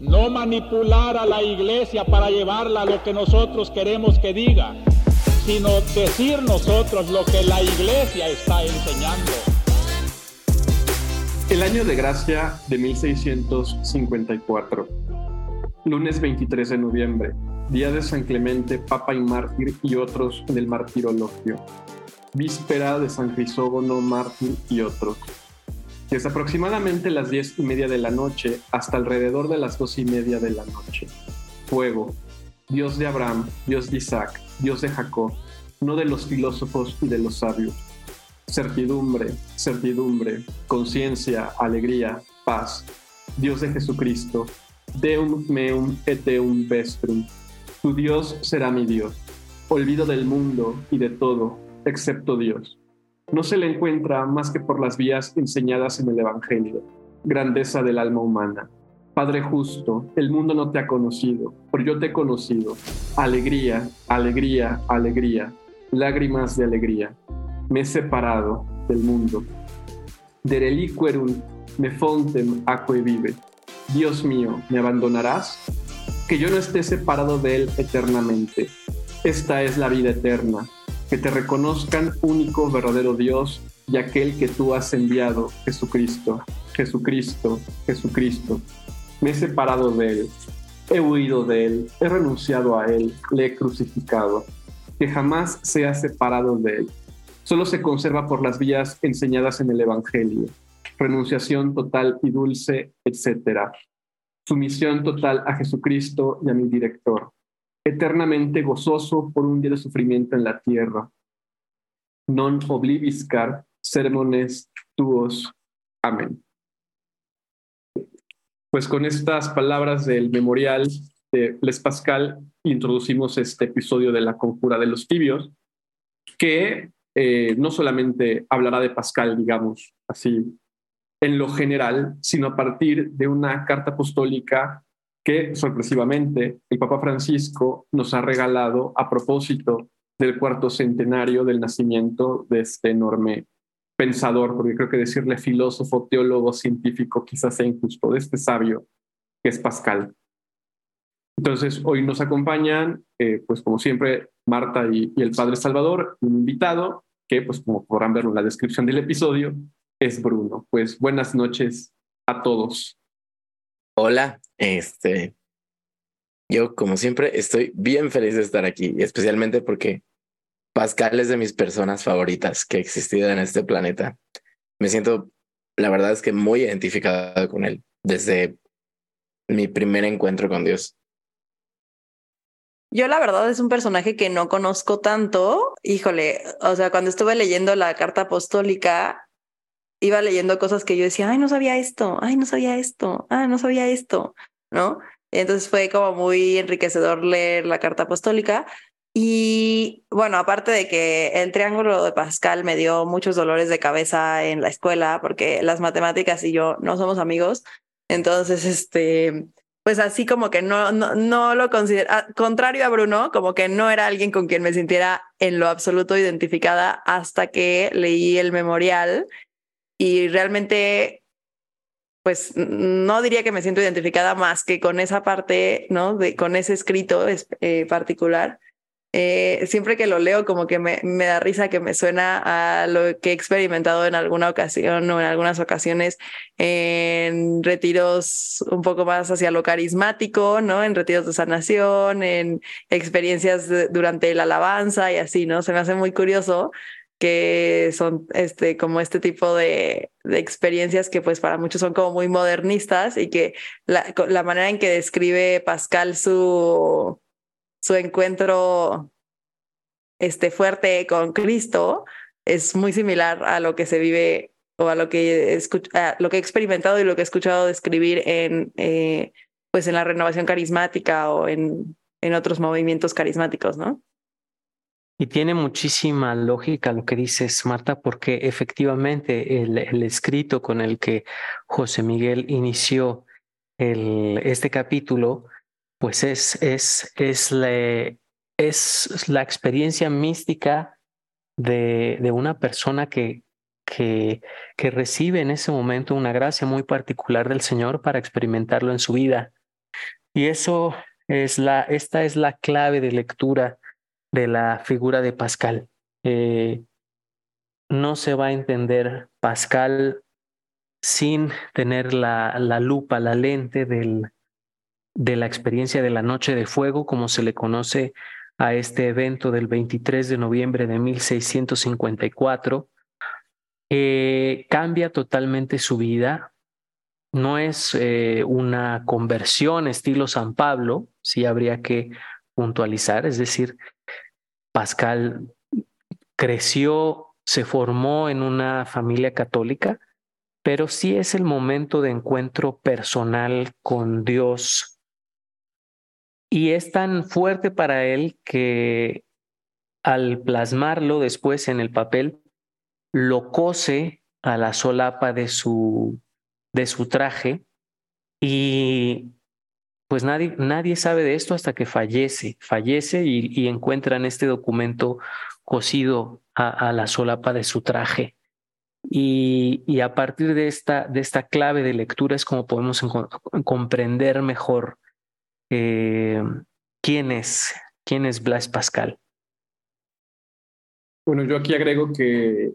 no manipular a la iglesia para llevarla a lo que nosotros queremos que diga, sino decir nosotros lo que la iglesia está enseñando. El año de gracia de 1654, lunes 23 de noviembre, día de San Clemente, Papa y Mártir y otros en el martirologio, víspera de San Crisógono, Mártir y otros. Desde aproximadamente las diez y media de la noche hasta alrededor de las dos y media de la noche. Fuego, Dios de Abraham, Dios de Isaac, Dios de Jacob, no de los filósofos y de los sabios. Certidumbre, certidumbre, conciencia, alegría, paz. Dios de Jesucristo, Deum meum et deum vestrum. Tu Dios será mi Dios. Olvido del mundo y de todo, excepto Dios no se le encuentra más que por las vías enseñadas en el Evangelio, grandeza del alma humana. Padre justo, el mundo no te ha conocido, pero yo te he conocido. Alegría, alegría, alegría, lágrimas de alegría. Me he separado del mundo. De reliquerum me fontem aquae vive. Dios mío, ¿me abandonarás? Que yo no esté separado de él eternamente. Esta es la vida eterna, que te reconozcan único, verdadero Dios y aquel que tú has enviado, Jesucristo, Jesucristo, Jesucristo. Me he separado de Él, he huido de Él, he renunciado a Él, le he crucificado. Que jamás sea separado de Él. Solo se conserva por las vías enseñadas en el Evangelio. Renunciación total y dulce, etc. Sumisión total a Jesucristo y a mi director eternamente gozoso por un día de sufrimiento en la tierra. Non obliviscar sermones tuos. Amén. Pues con estas palabras del memorial de Les Pascal introducimos este episodio de la conjura de los tibios, que eh, no solamente hablará de Pascal, digamos así, en lo general, sino a partir de una carta apostólica que sorpresivamente el Papa Francisco nos ha regalado a propósito del cuarto centenario del nacimiento de este enorme pensador, porque creo que decirle filósofo, teólogo, científico quizás sea injusto, de este sabio que es Pascal. Entonces, hoy nos acompañan, eh, pues como siempre, Marta y, y, el Padre Salvador, un invitado que, pues como podrán ver en la descripción del episodio, es Bruno. Pues buenas noches a todos. Hola, este, yo como siempre estoy bien feliz de estar aquí, especialmente porque Pascal es de mis personas favoritas que he existido en este planeta. Me siento, la verdad es que muy identificado con él desde mi primer encuentro con Dios. Yo la verdad es un personaje que no conozco tanto. Híjole, o sea, cuando estuve leyendo la carta apostólica, iba leyendo cosas que yo decía, ay, no sabía esto, ay, no sabía esto, ah, no sabía esto, ¿no? Entonces fue como muy enriquecedor leer la carta apostólica. Y bueno, aparte de que el triángulo de Pascal me dio muchos dolores de cabeza en la escuela, porque las matemáticas y yo no somos amigos, entonces, este, pues así como que no, no, no lo considero, ah, contrario a Bruno, como que no era alguien con quien me sintiera en lo absoluto identificada hasta que leí el memorial y realmente, pues no diría que me siento identificada más que con esa parte, ¿no? De, con ese escrito eh, particular. Eh, siempre que lo leo, como que me, me, da risa que me suena a lo que he experimentado en alguna ocasión o en algunas ocasiones en retiros un poco más hacia lo carismático, ¿no? En retiros de sanación, en experiencias durante la alabanza y así, ¿no? Se me hace muy curioso que son este, como este tipo de, experiencias que pues para muchos son como muy modernistas y que la, la manera en que describe Pascal su, su encuentro este, fuerte con Cristo es muy similar a lo que se vive o a lo que, a lo que he experimentado y lo que he escuchado describir en, eh, pues en la renovación carismática o en, en otros movimientos carismáticos, ¿no? Y tiene muchísima lógica lo que dices, Marta, porque efectivamente el, escrito con el que José Miguel inició este capítulo, pues es, es, es, la, es la experiencia mística de, de una persona que, que, que recibe en ese momento una gracia muy particular del Señor para experimentarlo en su vida. Y eso es la, esta es la clave de lectura de la figura de Pascal. Eh, no se va a entender Pascal sin tener la, la lupa, la lente del, de la experiencia de la Noche de Fuego, como se le conoce a este evento del 23 de noviembre de 1654. Eh, cambia totalmente su vida. No es eh, una conversión estilo San Pablo, sí habría que puntualizar, es decir, Pascal creció, se formó en una familia católica, pero sí es el momento de encuentro personal con Dios. Y es tan fuerte para él que al plasmarlo después en el papel, lo cose a la solapa de su, de su traje y pues nadie, nadie sabe de esto hasta que fallece, fallece y, y encuentran este documento cosido a, la solapa de su traje. Y, y, a partir de esta, de esta clave de lectura es como podemos comprender mejor eh, quién es, quién es Blas Pascal. Bueno, yo aquí agrego que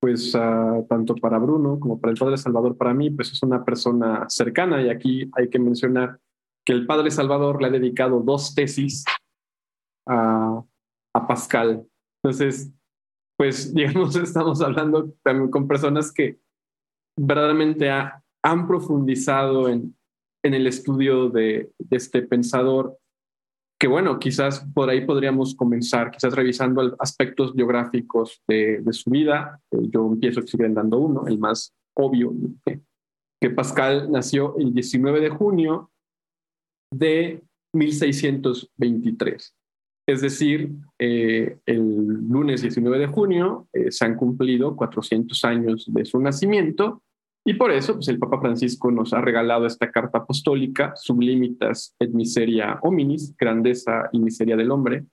pues uh, tanto para Bruno como para el Padre Salvador, para mí, pues es una persona cercana y aquí hay que mencionar que el Padre Salvador le ha dedicado dos tesis a, a Pascal. Entonces, pues digamos, estamos hablando también con personas que verdaderamente ha, han profundizado en, en el estudio de, de, este pensador que bueno, quizás por ahí podríamos comenzar, quizás revisando aspectos biográficos de, de su vida. Eh, yo empiezo dando uno, el más obvio, que Pascal nació el 19 de junio de 1623. Es decir, eh, el lunes 19 de junio eh, se han cumplido 400 años de su nacimiento y por eso, pues el Papa Francisco nos ha regalado esta carta apostólica, Sublimitas et Miseria Hominis, Grandeza y Miseria del Hombre,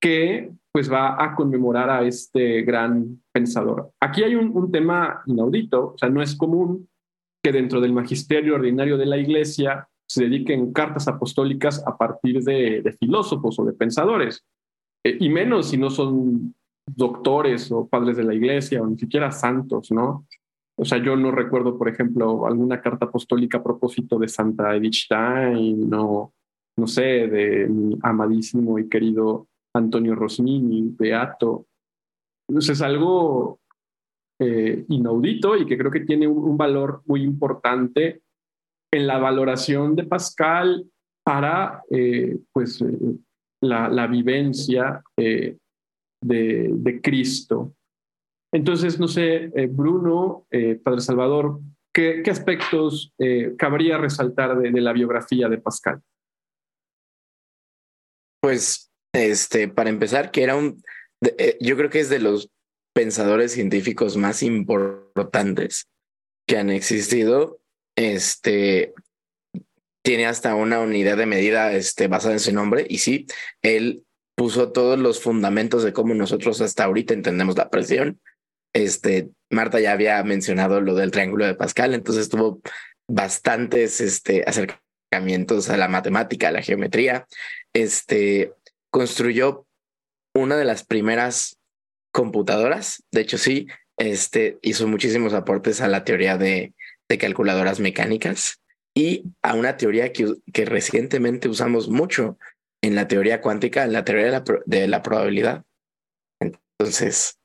que pues va a conmemorar a este gran pensador. Aquí hay un, un tema inaudito, o sea, no es común que dentro del magisterio ordinario de la Iglesia se dediquen cartas apostólicas a partir de, filósofos o de pensadores, eh, y menos si no son doctores o padres de la Iglesia o ni siquiera santos, ¿no? O sea, yo no recuerdo, por ejemplo, alguna carta apostólica a propósito de Santa Edith Stein, no, no sé, de mi amadísimo y querido Antonio Rosmini, Beato. Entonces es algo eh, inaudito y que creo que tiene un, valor muy importante en la valoración de Pascal para eh, pues, eh, la, vivencia eh, de, Cristo. Entonces, no sé, Bruno, Padre Salvador, ¿qué, aspectos cabría resaltar de, la biografía de Pascal? Pues, este, para empezar, que era un, yo creo que es de los pensadores científicos más importantes que han existido. Este, tiene hasta una unidad de medida este, basada en su nombre y sí, él puso todos los fundamentos de cómo nosotros hasta ahorita entendemos la presión este, Marta ya había mencionado lo del triángulo de Pascal, entonces tuvo bastantes este, acercamientos a la matemática, a la geometría. Este, construyó una de las primeras computadoras, de hecho sí, este, hizo muchísimos aportes a la teoría de, de calculadoras mecánicas y a una teoría que, que, recientemente usamos mucho en la teoría cuántica, en la teoría de la, de la probabilidad. Entonces,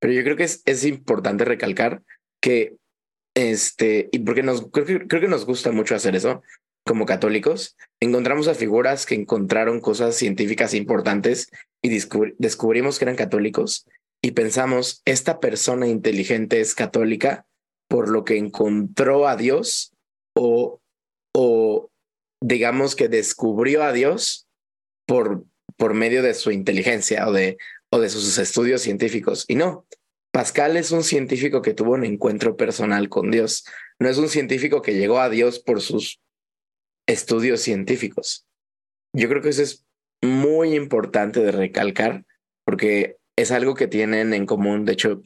pero yo creo que es, es importante recalcar que, este, y porque nos, creo que, creo que nos gusta mucho hacer eso como católicos, encontramos a figuras que encontraron cosas científicas importantes y descubri descubrimos que eran católicos y pensamos, esta persona inteligente es católica por lo que encontró a Dios o, o digamos que descubrió a Dios por, por medio de su inteligencia o de, o de sus estudios científicos. Y no, Pascal es un científico que tuvo un encuentro personal con Dios. No es un científico que llegó a Dios por sus estudios científicos. Yo creo que eso es muy importante de recalcar porque es algo que tienen en común, de hecho,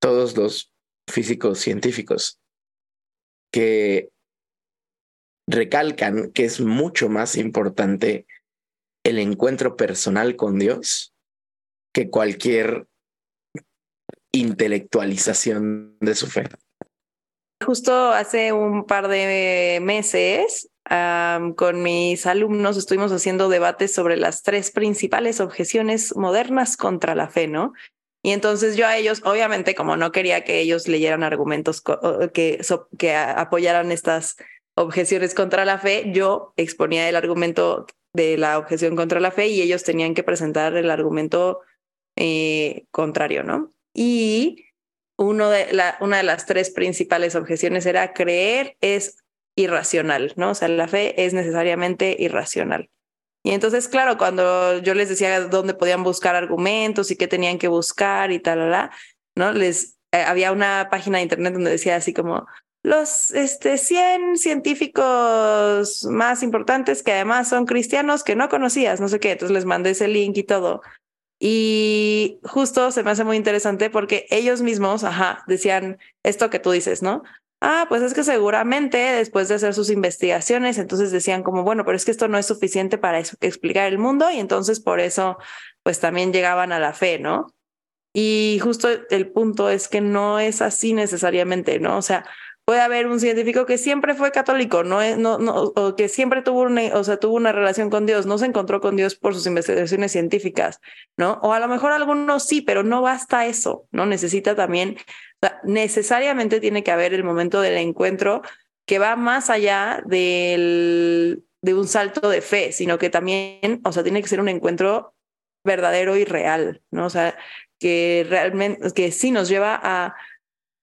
todos los físicos científicos, que recalcan que es mucho más importante el encuentro personal con Dios que cualquier intelectualización de su fe. Justo hace un par de meses con mis alumnos estuvimos haciendo debates sobre las tres principales objeciones modernas contra la fe, ¿no? Y entonces yo a ellos, obviamente, como no quería que ellos leyeran argumentos que, apoyaran estas objeciones contra la fe, yo exponía el argumento de la objeción contra la fe y ellos tenían que presentar el argumento eh, contrario, ¿no? Y uno de la, una de las tres principales objeciones era creer es irracional, ¿no? O sea, la fe es necesariamente irracional. Y entonces, claro, cuando yo les decía dónde podían buscar argumentos y qué tenían que buscar y tal, ¿no? Les eh, había una página de internet donde decía así como los este, 100 científicos más importantes que además son cristianos que no conocías, no sé qué. Entonces les mandé ese link y todo. Y justo se me hace muy interesante porque ellos mismos, ajá, decían esto que tú dices, ¿no? Ah, pues es que seguramente después de hacer sus investigaciones, entonces decían como, bueno, pero es que esto no es suficiente para explicar el mundo y entonces por eso, pues también llegaban a la fe, ¿no? Y justo el punto es que no es así necesariamente, ¿no? O sea, puede haber un científico que siempre fue católico, no, no, no o que siempre tuvo una, o sea, tuvo una relación con Dios, no se encontró con Dios por sus investigaciones científicas, ¿no? O a lo mejor algunos sí, pero no basta eso, ¿no? Necesita también necesariamente tiene que haber el momento del encuentro que va más allá del, de un salto de fe, sino que también, o sea, tiene que ser un encuentro verdadero y real, ¿no? O sea, que realmente, que sí nos lleva a,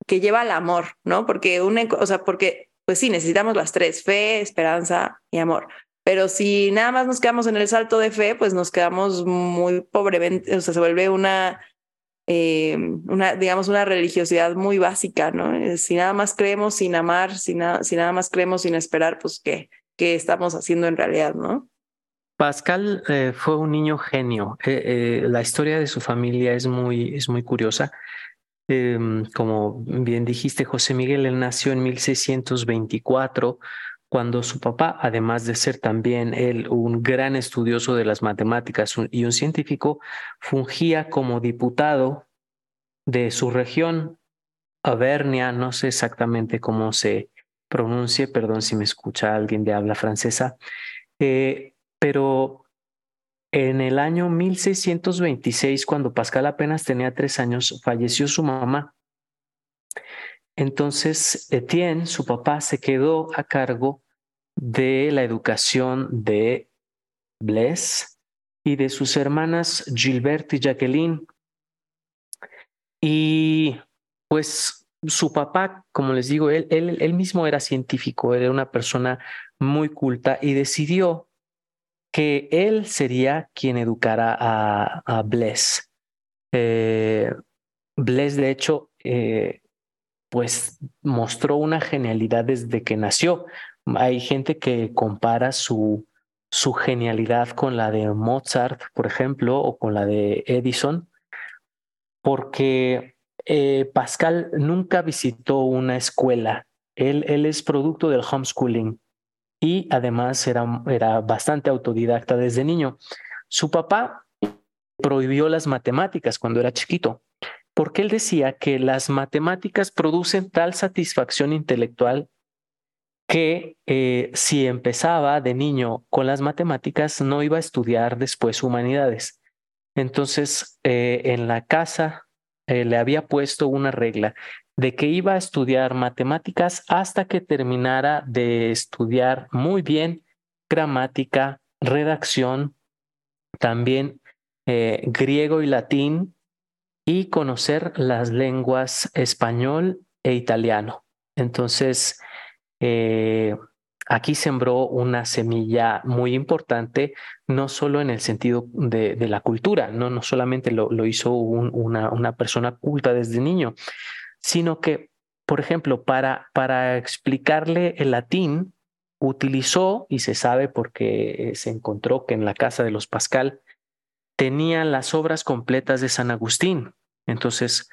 que lleva al amor, ¿no? Porque un, o sea, porque, pues sí, necesitamos las tres, fe, esperanza y amor. Pero si nada más nos quedamos en el salto de fe, pues nos quedamos muy pobremente, o sea, se vuelve una eh, una, digamos, una religiosidad muy básica, ¿no? Eh, si nada más creemos sin amar, si, si nada más creemos sin esperar, pues ¿qué, qué estamos haciendo en realidad, ¿no? Pascal eh, fue un niño genio. la historia de su familia es muy, es muy curiosa. Em, como bien dijiste, José Miguel, él nació en 1624 cuando su papá, además de ser también él un gran estudioso de las matemáticas y un científico, fungía como diputado de su región, Avernia, no sé exactamente cómo se pronuncie, perdón si me escucha alguien de habla francesa, eh, pero en el año 1626, cuando Pascal apenas tenía tres años, falleció su mamá entonces, Etienne, su papá, se quedó a cargo de la educación de Blaise y de sus hermanas Gilbert y Jacqueline. Y pues su papá, como les digo, él, él, mismo era científico, era una persona muy culta y decidió que él sería quien educara a, a Blaise. Eh, de hecho, eh, pues mostró una genialidad desde que nació. Hay gente que compara su, su genialidad con la de Mozart, por ejemplo, o con la de Edison, porque eh, Pascal nunca visitó una escuela. Él, él es producto del homeschooling y además era, era bastante autodidacta desde niño. Su papá prohibió las matemáticas cuando era chiquito porque él decía que las matemáticas producen tal satisfacción intelectual que eh, si empezaba de niño con las matemáticas no iba a estudiar después humanidades. Entonces, eh, en la casa eh, le había puesto una regla de que iba a estudiar matemáticas hasta que terminara de estudiar muy bien gramática, redacción, también griego y latín y conocer las lenguas español e italiano. Entonces, eh, aquí sembró una semilla muy importante, no solo en el sentido de, la cultura, no, no solamente lo, hizo una, una, persona culta desde niño, sino que, por ejemplo, para, para explicarle el latín, utilizó, y se sabe porque se encontró que en la casa de los Pascal, tenía las obras completas de San Agustín. Entonces,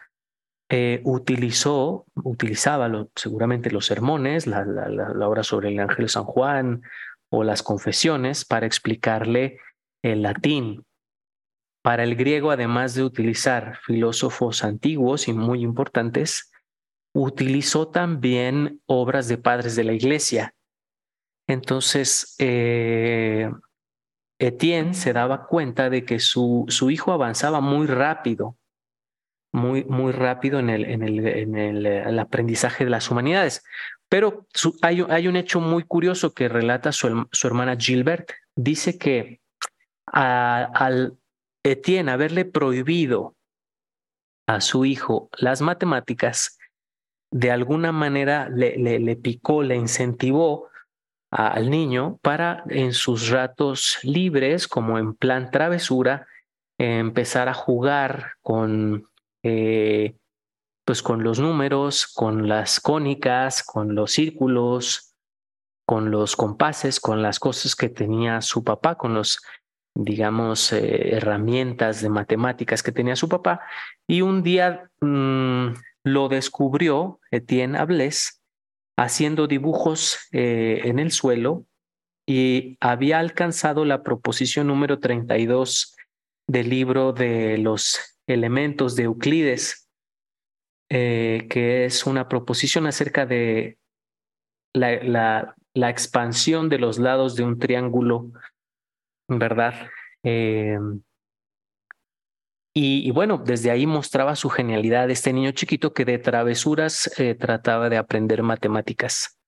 eh, utilizó, utilizaba seguramente los sermones, la, la, obra sobre el Ángel San Juan o las confesiones para explicarle el latín. Para el griego, además de utilizar filósofos antiguos y muy importantes, utilizó también obras de padres de la iglesia. Entonces, eh, Etienne se daba cuenta de que su, su hijo avanzaba muy rápido, muy, muy rápido en el, en el, en el, aprendizaje de las humanidades. Pero hay, hay, un hecho muy curioso que relata su, su hermana Gilbert. Dice que al Etienne haberle prohibido a su hijo las matemáticas, de alguna manera le, le, le picó, le incentivó al niño para en sus ratos libres, como en plan travesura, empezar a jugar con, eh, pues con los números, con las cónicas, con los círculos, con los compases, con las cosas que tenía su papá, con los digamos, eh, herramientas de matemáticas que tenía su papá. Y un día mm, lo descubrió Etienne Ablés haciendo dibujos eh, en el suelo y había alcanzado la proposición número 32 del libro de los elementos de Euclides, eh, que es una proposición acerca de la, expansión de los lados de un triángulo, ¿verdad? Eh, y, bueno, desde ahí mostraba su genialidad este niño chiquito que de travesuras eh, trataba de aprender matemáticas.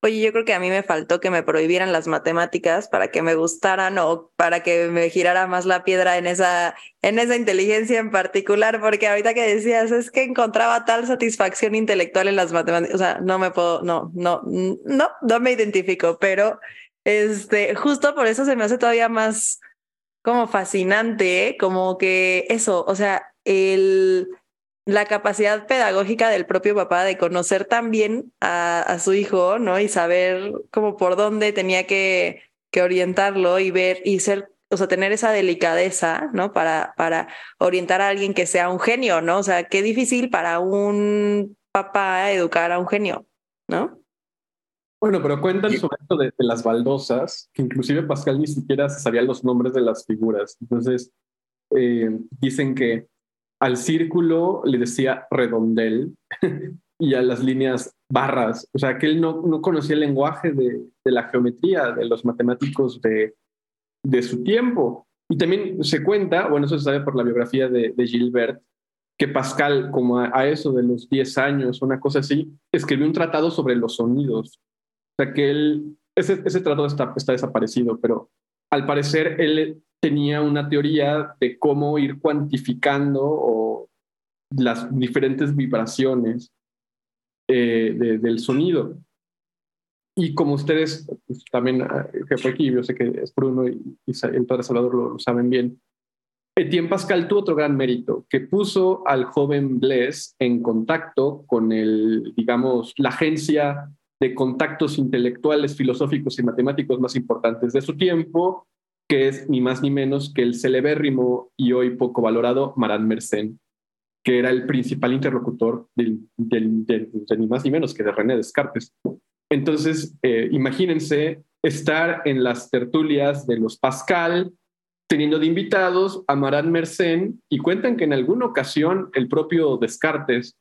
Oye, yo creo que a mí me faltó que me prohibieran las matemáticas para que me gustaran o para que me girara más la piedra en esa, en esa inteligencia en particular, porque ahorita que decías es que encontraba tal satisfacción intelectual en las matemáticas, o sea, no me puedo, no, no, no, no me identifico, pero este, justo por eso se me hace todavía más, como fascinante, como que eso, o sea, el, la capacidad pedagógica del propio papá de conocer también a, a su hijo, ¿no? Y saber como por dónde tenía que, que orientarlo y ver y ser o sea, tener esa delicadeza, ¿no? Para, para orientar a alguien que sea un genio, ¿no? O sea, qué difícil para un papá educar a un genio, ¿no? Bueno, pero cuentan sobre esto de, las baldosas, que inclusive Pascal ni siquiera sabía los nombres de las figuras. Entonces, eh, dicen que al círculo le decía redondel y a las líneas barras. O sea, que él no, no conocía el lenguaje de, de, la geometría de los matemáticos de, de, su tiempo. Y también se cuenta, bueno, eso se sabe por la biografía de, Gilbert, que Pascal, como a, a, eso de los 10 años, una cosa así, escribió un tratado sobre los sonidos sea que él, ese, ese tratado está, está desaparecido, pero al parecer él tenía una teoría de cómo ir cuantificando o las diferentes vibraciones eh, del sonido. Y como ustedes pues, también, que fue aquí, yo sé que es Bruno y, y el Padre Salvador lo, lo, saben bien, Etienne Pascal tuvo otro gran mérito, que puso al joven Blaise en contacto con el, digamos, la agencia de contactos intelectuales, filosóficos y matemáticos más importantes de su tiempo, que es ni más ni menos que el celebérrimo y hoy poco valorado Marat Mersenne, que era el principal interlocutor del, de ni más ni menos que de René Descartes. Entonces, eh, imagínense estar en las tertulias de los Pascal, teniendo de invitados a Marat Mersenne, y cuentan que en alguna ocasión el propio Descartes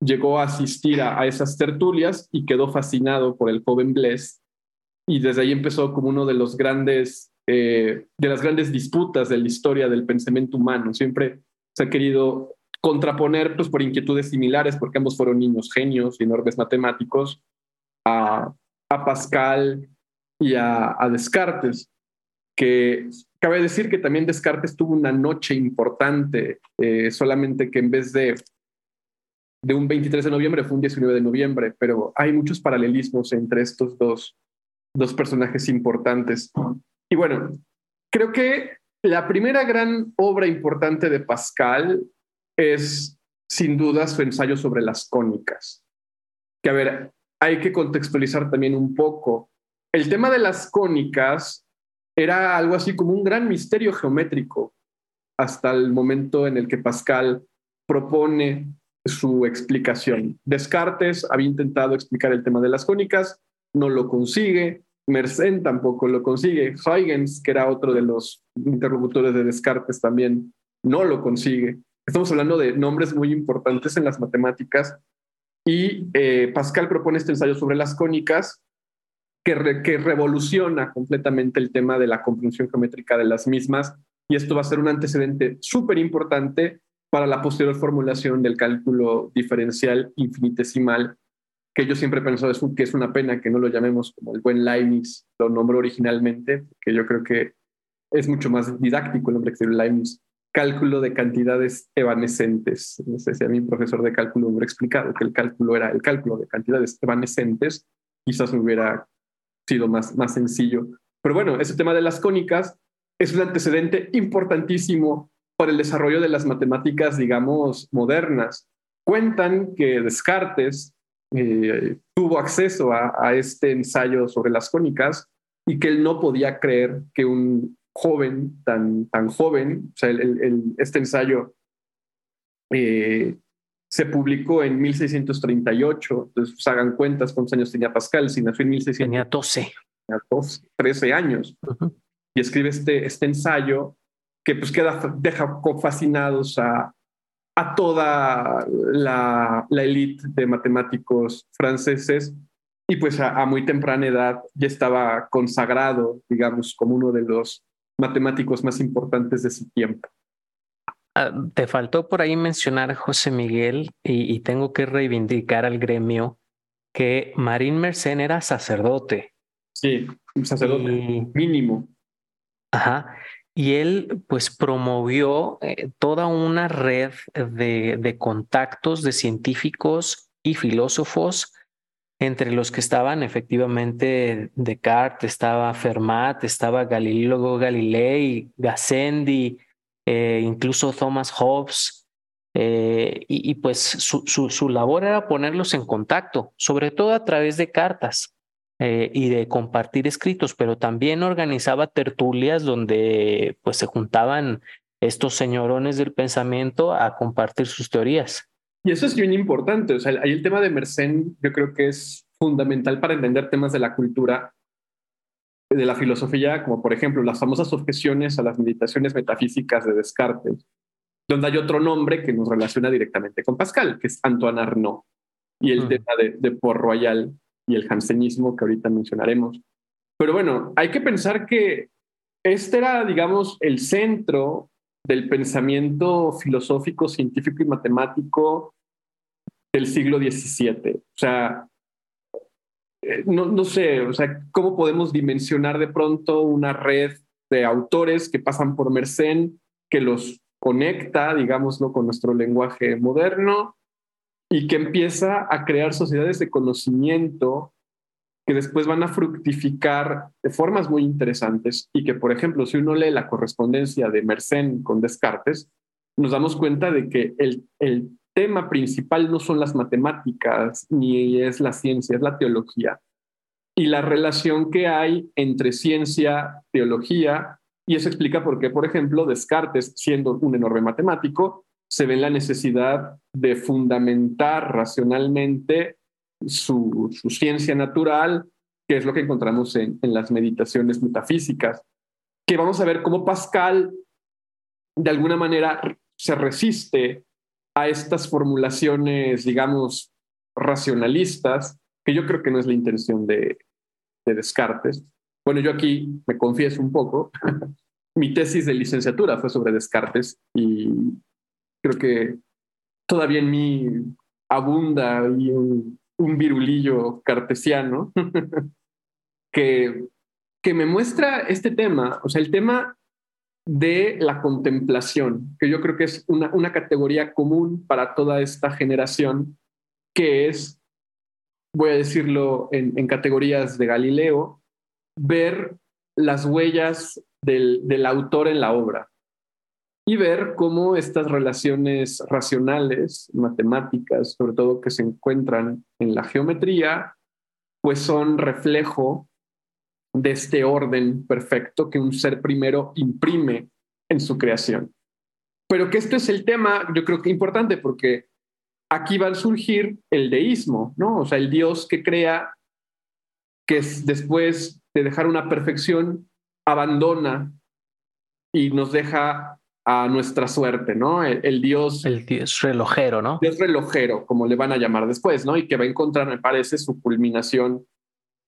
llegó a asistir a, esas tertulias y quedó fascinado por el joven Bless y desde ahí empezó como uno de los grandes eh, de las grandes disputas de la historia del pensamiento humano. Siempre se ha querido contraponer pues, por inquietudes similares, porque ambos fueron niños genios y enormes matemáticos, a, a Pascal y a, a, Descartes, que cabe decir que también Descartes tuvo una noche importante, eh, solamente que en vez de de un 23 de noviembre fue un 19 de noviembre, pero hay muchos paralelismos entre estos dos, dos personajes importantes. Y bueno, creo que la primera gran obra importante de Pascal es sin duda su ensayo sobre las cónicas. Que a ver, hay que contextualizar también un poco. El tema de las cónicas era algo así como un gran misterio geométrico hasta el momento en el que Pascal propone su explicación. Descartes había intentado explicar el tema de las cónicas, no lo consigue. Mersenne tampoco lo consigue. Huygens, que era otro de los interlocutores de Descartes, también no lo consigue. Estamos hablando de nombres muy importantes en las matemáticas y eh, Pascal propone este ensayo sobre las cónicas que, que revoluciona completamente el tema de la comprensión geométrica de las mismas y esto va a ser un antecedente súper importante para la posterior formulación del cálculo diferencial infinitesimal, que yo siempre he pensado que es una pena que no lo llamemos como el buen Leibniz lo nombró originalmente, que yo creo que es mucho más didáctico el nombre que Leibniz. Cálculo de cantidades evanescentes. No sé si a mi profesor de cálculo me hubiera explicado que el cálculo era el cálculo de cantidades evanescentes, quizás me hubiera sido más, más sencillo. Pero bueno, ese tema de las cónicas es un antecedente importantísimo para el desarrollo de las matemáticas, digamos, modernas. Cuentan que Descartes eh, tuvo acceso a, este ensayo sobre las cónicas y que él no podía creer que un joven tan, tan joven, o sea, este ensayo eh, se publicó en 1638, entonces pues, hagan cuentas cuántos años tenía Pascal, si nació en 1600. Tenía 12. Tenía 12, 13 años. Y escribe este, este ensayo que pues queda, deja fascinados a, a toda la, la élite de matemáticos franceses y pues a, muy temprana edad ya estaba consagrado, digamos, como uno de los matemáticos más importantes de su tiempo. Ah, te faltó por ahí mencionar, José Miguel, y, tengo que reivindicar al gremio que Marín Mersenne era sacerdote. Sí, un sacerdote mínimo. Ajá. Y él pues promovió eh, toda una red de, de, contactos de científicos y filósofos, entre los que estaban efectivamente Descartes, estaba Fermat, estaba Galileo Galilei, Gassendi, eh, incluso Thomas Hobbes. Eh, y, y, pues su, su, su labor era ponerlos en contacto, sobre todo a través de cartas. Eh, y de compartir escritos, pero también organizaba tertulias donde pues se juntaban estos señorones del pensamiento a compartir sus teorías. Y eso es bien importante, o sea, ahí el tema de Mersenne yo creo que es fundamental para entender temas de la cultura, de la filosofía, como por ejemplo las famosas objeciones a las meditaciones metafísicas de Descartes, donde hay otro nombre que nos relaciona directamente con Pascal, que es Antoine Arnaud, y el tema de, de Port Royal, y el jansenismo que ahorita mencionaremos. Pero bueno, hay que pensar que este era, digamos, el centro del pensamiento filosófico, científico y matemático del siglo XVII. O sea, eh, no, no sé, o sea, ¿cómo podemos dimensionar de pronto una red de autores que pasan por Mersenne, que los conecta, digámoslo, con nuestro lenguaje moderno y que empieza a crear sociedades de conocimiento que después van a fructificar de formas muy interesantes y que, por ejemplo, si uno lee la correspondencia de Mersenne con Descartes, nos damos cuenta de que el, el tema principal no son las matemáticas ni es la ciencia, es la teología. Y la relación que hay entre ciencia, teología, y eso explica por qué, por ejemplo, Descartes, siendo un enorme matemático, se ve la necesidad de fundamentar racionalmente su, ciencia natural, que es lo que encontramos en, las meditaciones metafísicas, que vamos a ver cómo Pascal de alguna manera se resiste a estas formulaciones, digamos, racionalistas, que yo creo que no es la intención de, de Descartes. Bueno, yo aquí me confieso un poco. Mi tesis de licenciatura fue sobre Descartes y creo que todavía en mí abunda y un, un virulillo cartesiano que, que me muestra este tema, o sea, el tema de la contemplación, que yo creo que es una, una categoría común para toda esta generación, que es, voy a decirlo en, en categorías de Galileo, ver las huellas del, del autor en la obra y ver cómo estas relaciones racionales, matemáticas, sobre todo que se encuentran en la geometría, pues son reflejo de este orden perfecto que un ser primero imprime en su creación. Pero que este es el tema, yo creo que importante, porque aquí va a surgir el deísmo, ¿no? O sea, el Dios que crea, que después de dejar una perfección, abandona y nos deja a nuestra suerte, ¿no? El, Dios... El Dios relojero, ¿no? Dios relojero, como le van a llamar después, ¿no? Y que va a encontrar, me parece, su culminación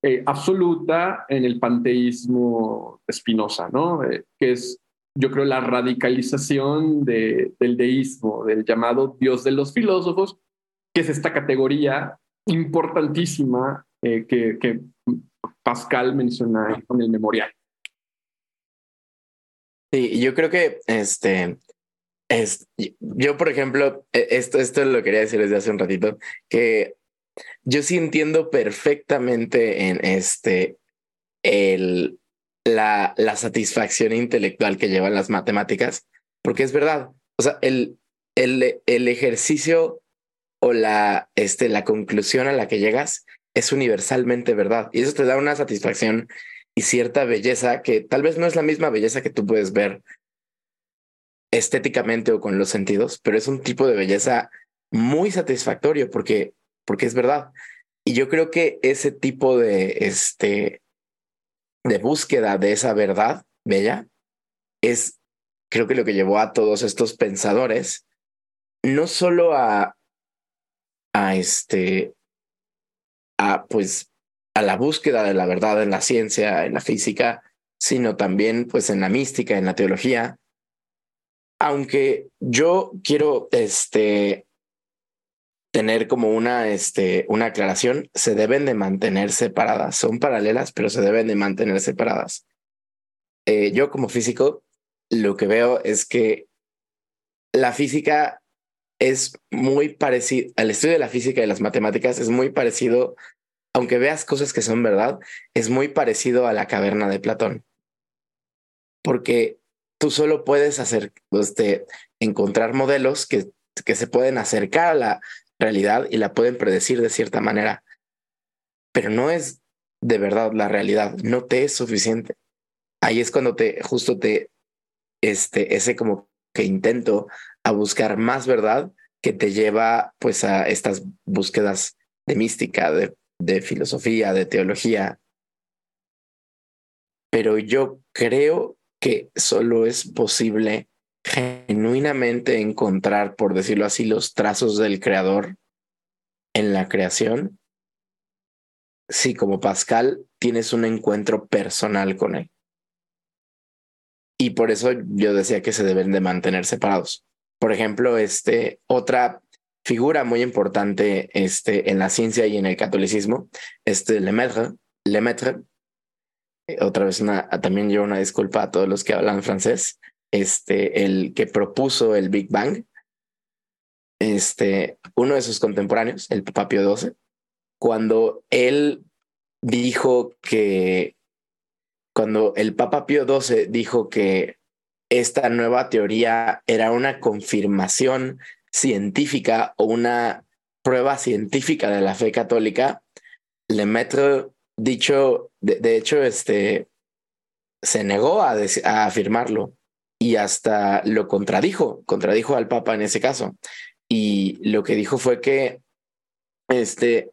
eh, absoluta en el panteísmo de Spinoza, ¿no? Eh, que es, yo creo, la radicalización del deísmo, del llamado Dios de los filósofos, que es esta categoría importantísima eh, que, que Pascal menciona en el memorial. Sí, yo creo que este es, yo, por ejemplo, e, esto, esto lo quería decir desde hace un ratito, que yo sí entiendo perfectamente en este el, la, la satisfacción intelectual que llevan las matemáticas, porque es verdad. O sea, el, el, el ejercicio o la, este, la conclusión a la que llegas es universalmente verdad. Y eso te da una satisfacción y cierta belleza que tal vez no es la misma belleza que tú puedes ver estéticamente o con los sentidos, pero es un tipo de belleza muy satisfactorio porque, porque es verdad. Y yo creo que ese tipo de, este, de búsqueda de esa verdad bella es, creo que lo que llevó a todos estos pensadores, no solo a, a este, a pues a la búsqueda de la verdad en la ciencia, en la física, sino también pues en la mística, en la teología. Aunque yo quiero este, tener como una, este, una aclaración, se deben de mantener separadas. Son paralelas, pero se deben de mantener separadas. Eh, yo como físico, lo que veo es que la física es muy parecido, al estudio de la física y las matemáticas es muy parecido aunque veas cosas que son verdad, es muy parecido a la caverna de Platón. Porque tú solo puedes hacer, este, encontrar modelos que, que se pueden acercar a la realidad y la pueden predecir de cierta manera. Pero no es de verdad la realidad, no te es suficiente. Ahí es cuando te, justo te, este, ese como que intento a buscar más verdad que te lleva pues a estas búsquedas de mística, de de filosofía, de teología, pero yo creo que solo es posible genuinamente encontrar, por decirlo así, los trazos del creador en la creación, si como Pascal tienes un encuentro personal con él. Y por eso yo decía que se deben de mantener separados. Por ejemplo, este, otra figura muy importante este, en la ciencia y en el catolicismo, este Lemaitre, Lemaitre. Eh, otra vez una, también yo una disculpa a todos los que hablan francés, este, el que propuso el Big Bang, este, uno de sus contemporáneos, el Papa Pío XII, cuando él dijo que, cuando el Papa Pío XII dijo que esta nueva teoría era una confirmación científica o una prueba científica de la fe católica, le meto dicho, de, hecho, este, se negó a, a afirmarlo y hasta lo contradijo, contradijo al Papa en ese caso. Y lo que dijo fue que este,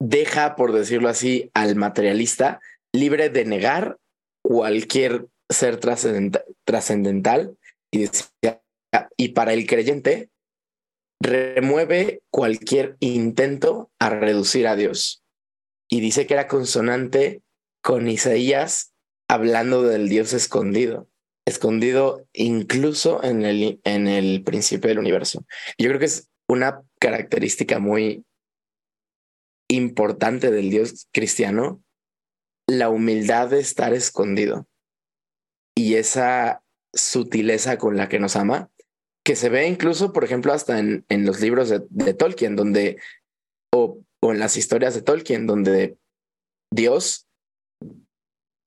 deja, por decirlo así, al materialista libre de negar cualquier ser trascendental y, y para el creyente remueve cualquier intento a reducir a Dios. Y dice que era consonante con Isaías hablando del Dios escondido, escondido incluso en el, en el principio del universo. Yo creo que es una característica muy importante del Dios cristiano, la humildad de estar escondido y esa sutileza con la que nos ama que se ve incluso, por ejemplo, hasta en, en los libros de, Tolkien, donde, o, o en las historias de Tolkien, donde Dios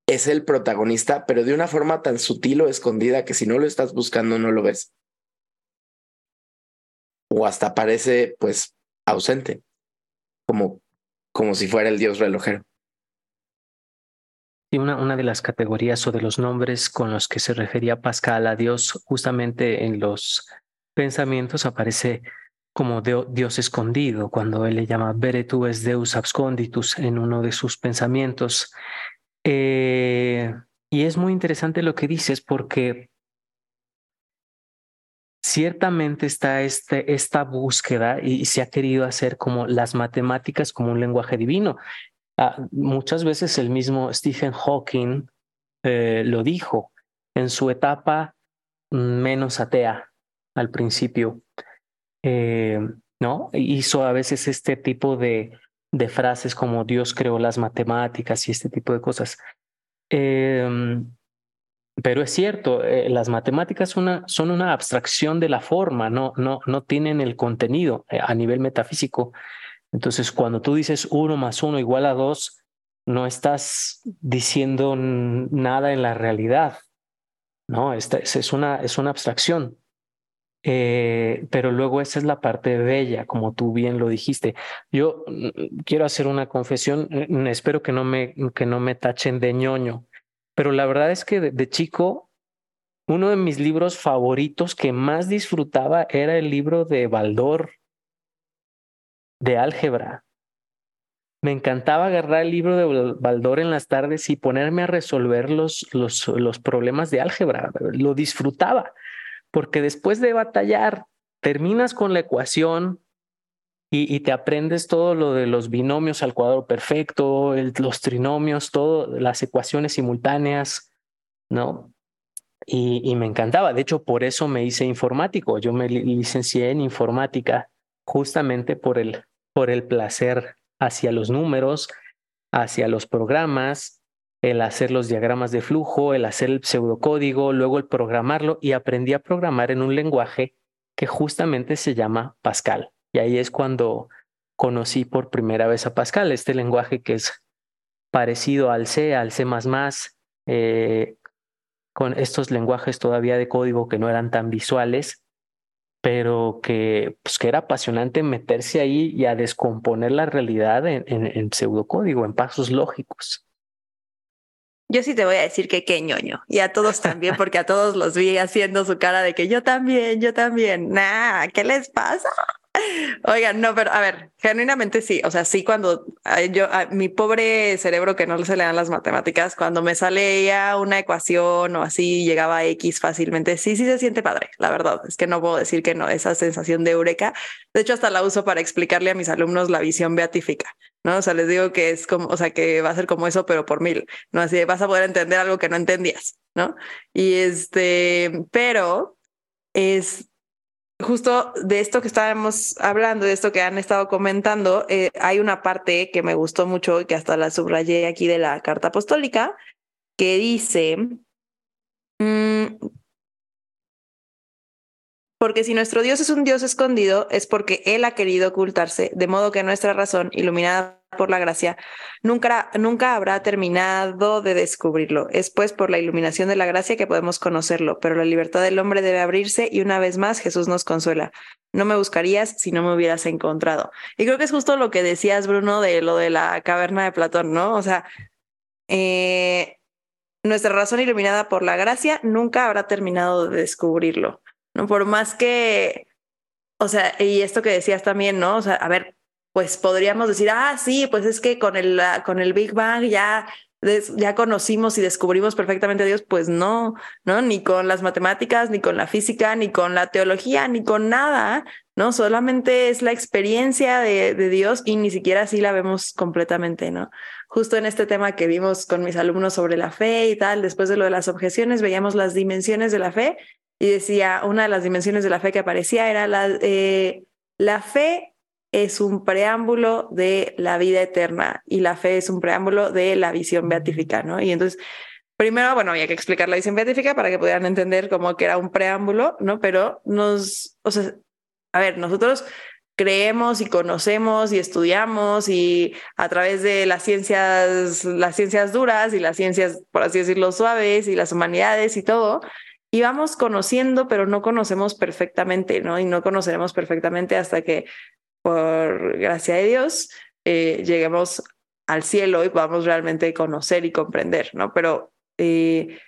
es el protagonista, pero de una forma tan sutil o escondida que si no lo estás buscando no lo ves. O hasta parece pues ausente, como, como si fuera el dios relojero. Y una, una de las categorías o de los nombres con los que se refería Pascal a Dios justamente en los pensamientos aparece como Dios escondido, cuando él le llama Veretu Deus absconditus en uno de sus pensamientos. Eh, y es muy interesante lo que dices porque ciertamente está este, esta búsqueda y se ha querido hacer como las matemáticas como un lenguaje divino. Ah, muchas veces el mismo Stephen Hawking eh, lo dijo en su etapa menos atea al principio. Eh, ¿no? Hizo a veces este tipo de, de, frases como Dios creó las matemáticas y este tipo de cosas. Em, pero es cierto, eh, las matemáticas una, son una abstracción de la forma, no, no, no tienen el contenido a nivel metafísico. Entonces, cuando tú dices uno más uno igual a dos, no estás diciendo nada en la realidad, ¿no? Esta es, una, es una abstracción. Eh, pero luego esa es la parte bella, como tú bien lo dijiste. Yo mm, quiero hacer una confesión, mm, espero que no me, que no me tachen de ñoño, pero la verdad es que de chico, uno de mis libros favoritos que más disfrutaba era el libro de Baldor, de álgebra. Me encantaba agarrar el libro de Baldor en las tardes y ponerme a resolver los, los, los problemas de álgebra. Lo disfrutaba, porque después de batallar, terminas con la ecuación y, y te aprendes todo lo de los binomios al cuadro perfecto, los trinomios, todo, las ecuaciones simultáneas, ¿no? Y, y, me encantaba. De hecho, por eso me hice informático. Yo me licencié en informática justamente por el, por el placer hacia los números, hacia los programas, el hacer los diagramas de flujo, el hacer el pseudocódigo, luego el programarlo y aprendí a programar en un lenguaje que justamente se llama Pascal. Y ahí es cuando conocí por primera vez a Pascal, este lenguaje que es parecido al C, al C++, eh, con estos lenguajes todavía de código que no eran tan visuales, pero que, pues, que era apasionante meterse ahí y a descomponer la realidad en, en, pseudocódigo, en pasos lógicos. Yo sí te voy a decir que qué ñoño. Y a todos también, porque a todos los vi haciendo su cara de que yo también, yo también. Nah, ¿qué les pasa? Oigan, no, pero a ver, genuinamente sí, o sea, sí cuando yo, a mi pobre cerebro que no se le dan las matemáticas, cuando me sale ya una ecuación o así llegaba a X fácilmente, sí, sí se siente padre, la verdad, es que no puedo decir que no, esa sensación de eureka, de hecho hasta la uso para explicarle a mis alumnos la visión beatífica, ¿no? O sea, les digo que es como, o sea, que va a ser como eso, pero por mil, ¿no? Así vas a poder entender algo que no entendías, ¿no? Y este, pero es justo de esto que estábamos hablando, de esto que han estado comentando, eh, hay una parte que me gustó mucho y que hasta la subrayé aquí de la carta apostólica, que dice, mm, porque si nuestro Dios es un Dios escondido, es porque Él ha querido ocultarse, de modo que nuestra razón, iluminada por la gracia, nunca, nunca habrá terminado de descubrirlo. Es pues por la iluminación de la gracia que podemos conocerlo, pero la libertad del hombre debe abrirse y una vez más Jesús nos consuela. No me buscarías si no me hubieras encontrado. Y creo que es justo lo que decías, Bruno, de lo de la caverna de Platón, ¿no? O sea, eh, nuestra razón iluminada por la gracia nunca habrá terminado de descubrirlo, ¿no? Por más que, o sea, y esto que decías también, ¿no? O sea, a ver, pues podríamos decir, ah, sí, pues es que con el, con el Big Bang ya, ya conocimos y descubrimos perfectamente a Dios. Pues no, ¿no? Ni con las matemáticas, ni con la física, ni con la teología, ni con nada, ¿no? Solamente es la experiencia de, de Dios y ni siquiera así la vemos completamente, ¿no? Justo en este tema que vimos con mis alumnos sobre la fe y tal, después de lo de las objeciones, veíamos las dimensiones de la fe y decía, una de las dimensiones de la fe que aparecía era la, eh, la fe es un preámbulo de la vida eterna y la fe es un preámbulo de la visión beatífica, ¿no? Y entonces, primero, bueno, había que explicar la visión beatífica para que pudieran entender cómo que era un preámbulo, ¿no? Pero nos, o sea, a ver, nosotros creemos y conocemos y estudiamos y a través de las ciencias, las ciencias duras y las ciencias, por así decirlo, suaves y las humanidades y todo, y vamos conociendo, pero no conocemos perfectamente, ¿no? Y no conoceremos perfectamente hasta que por gracia de Dios, eh, lleguemos al cielo y podamos realmente conocer y comprender, ¿no? Pero eh,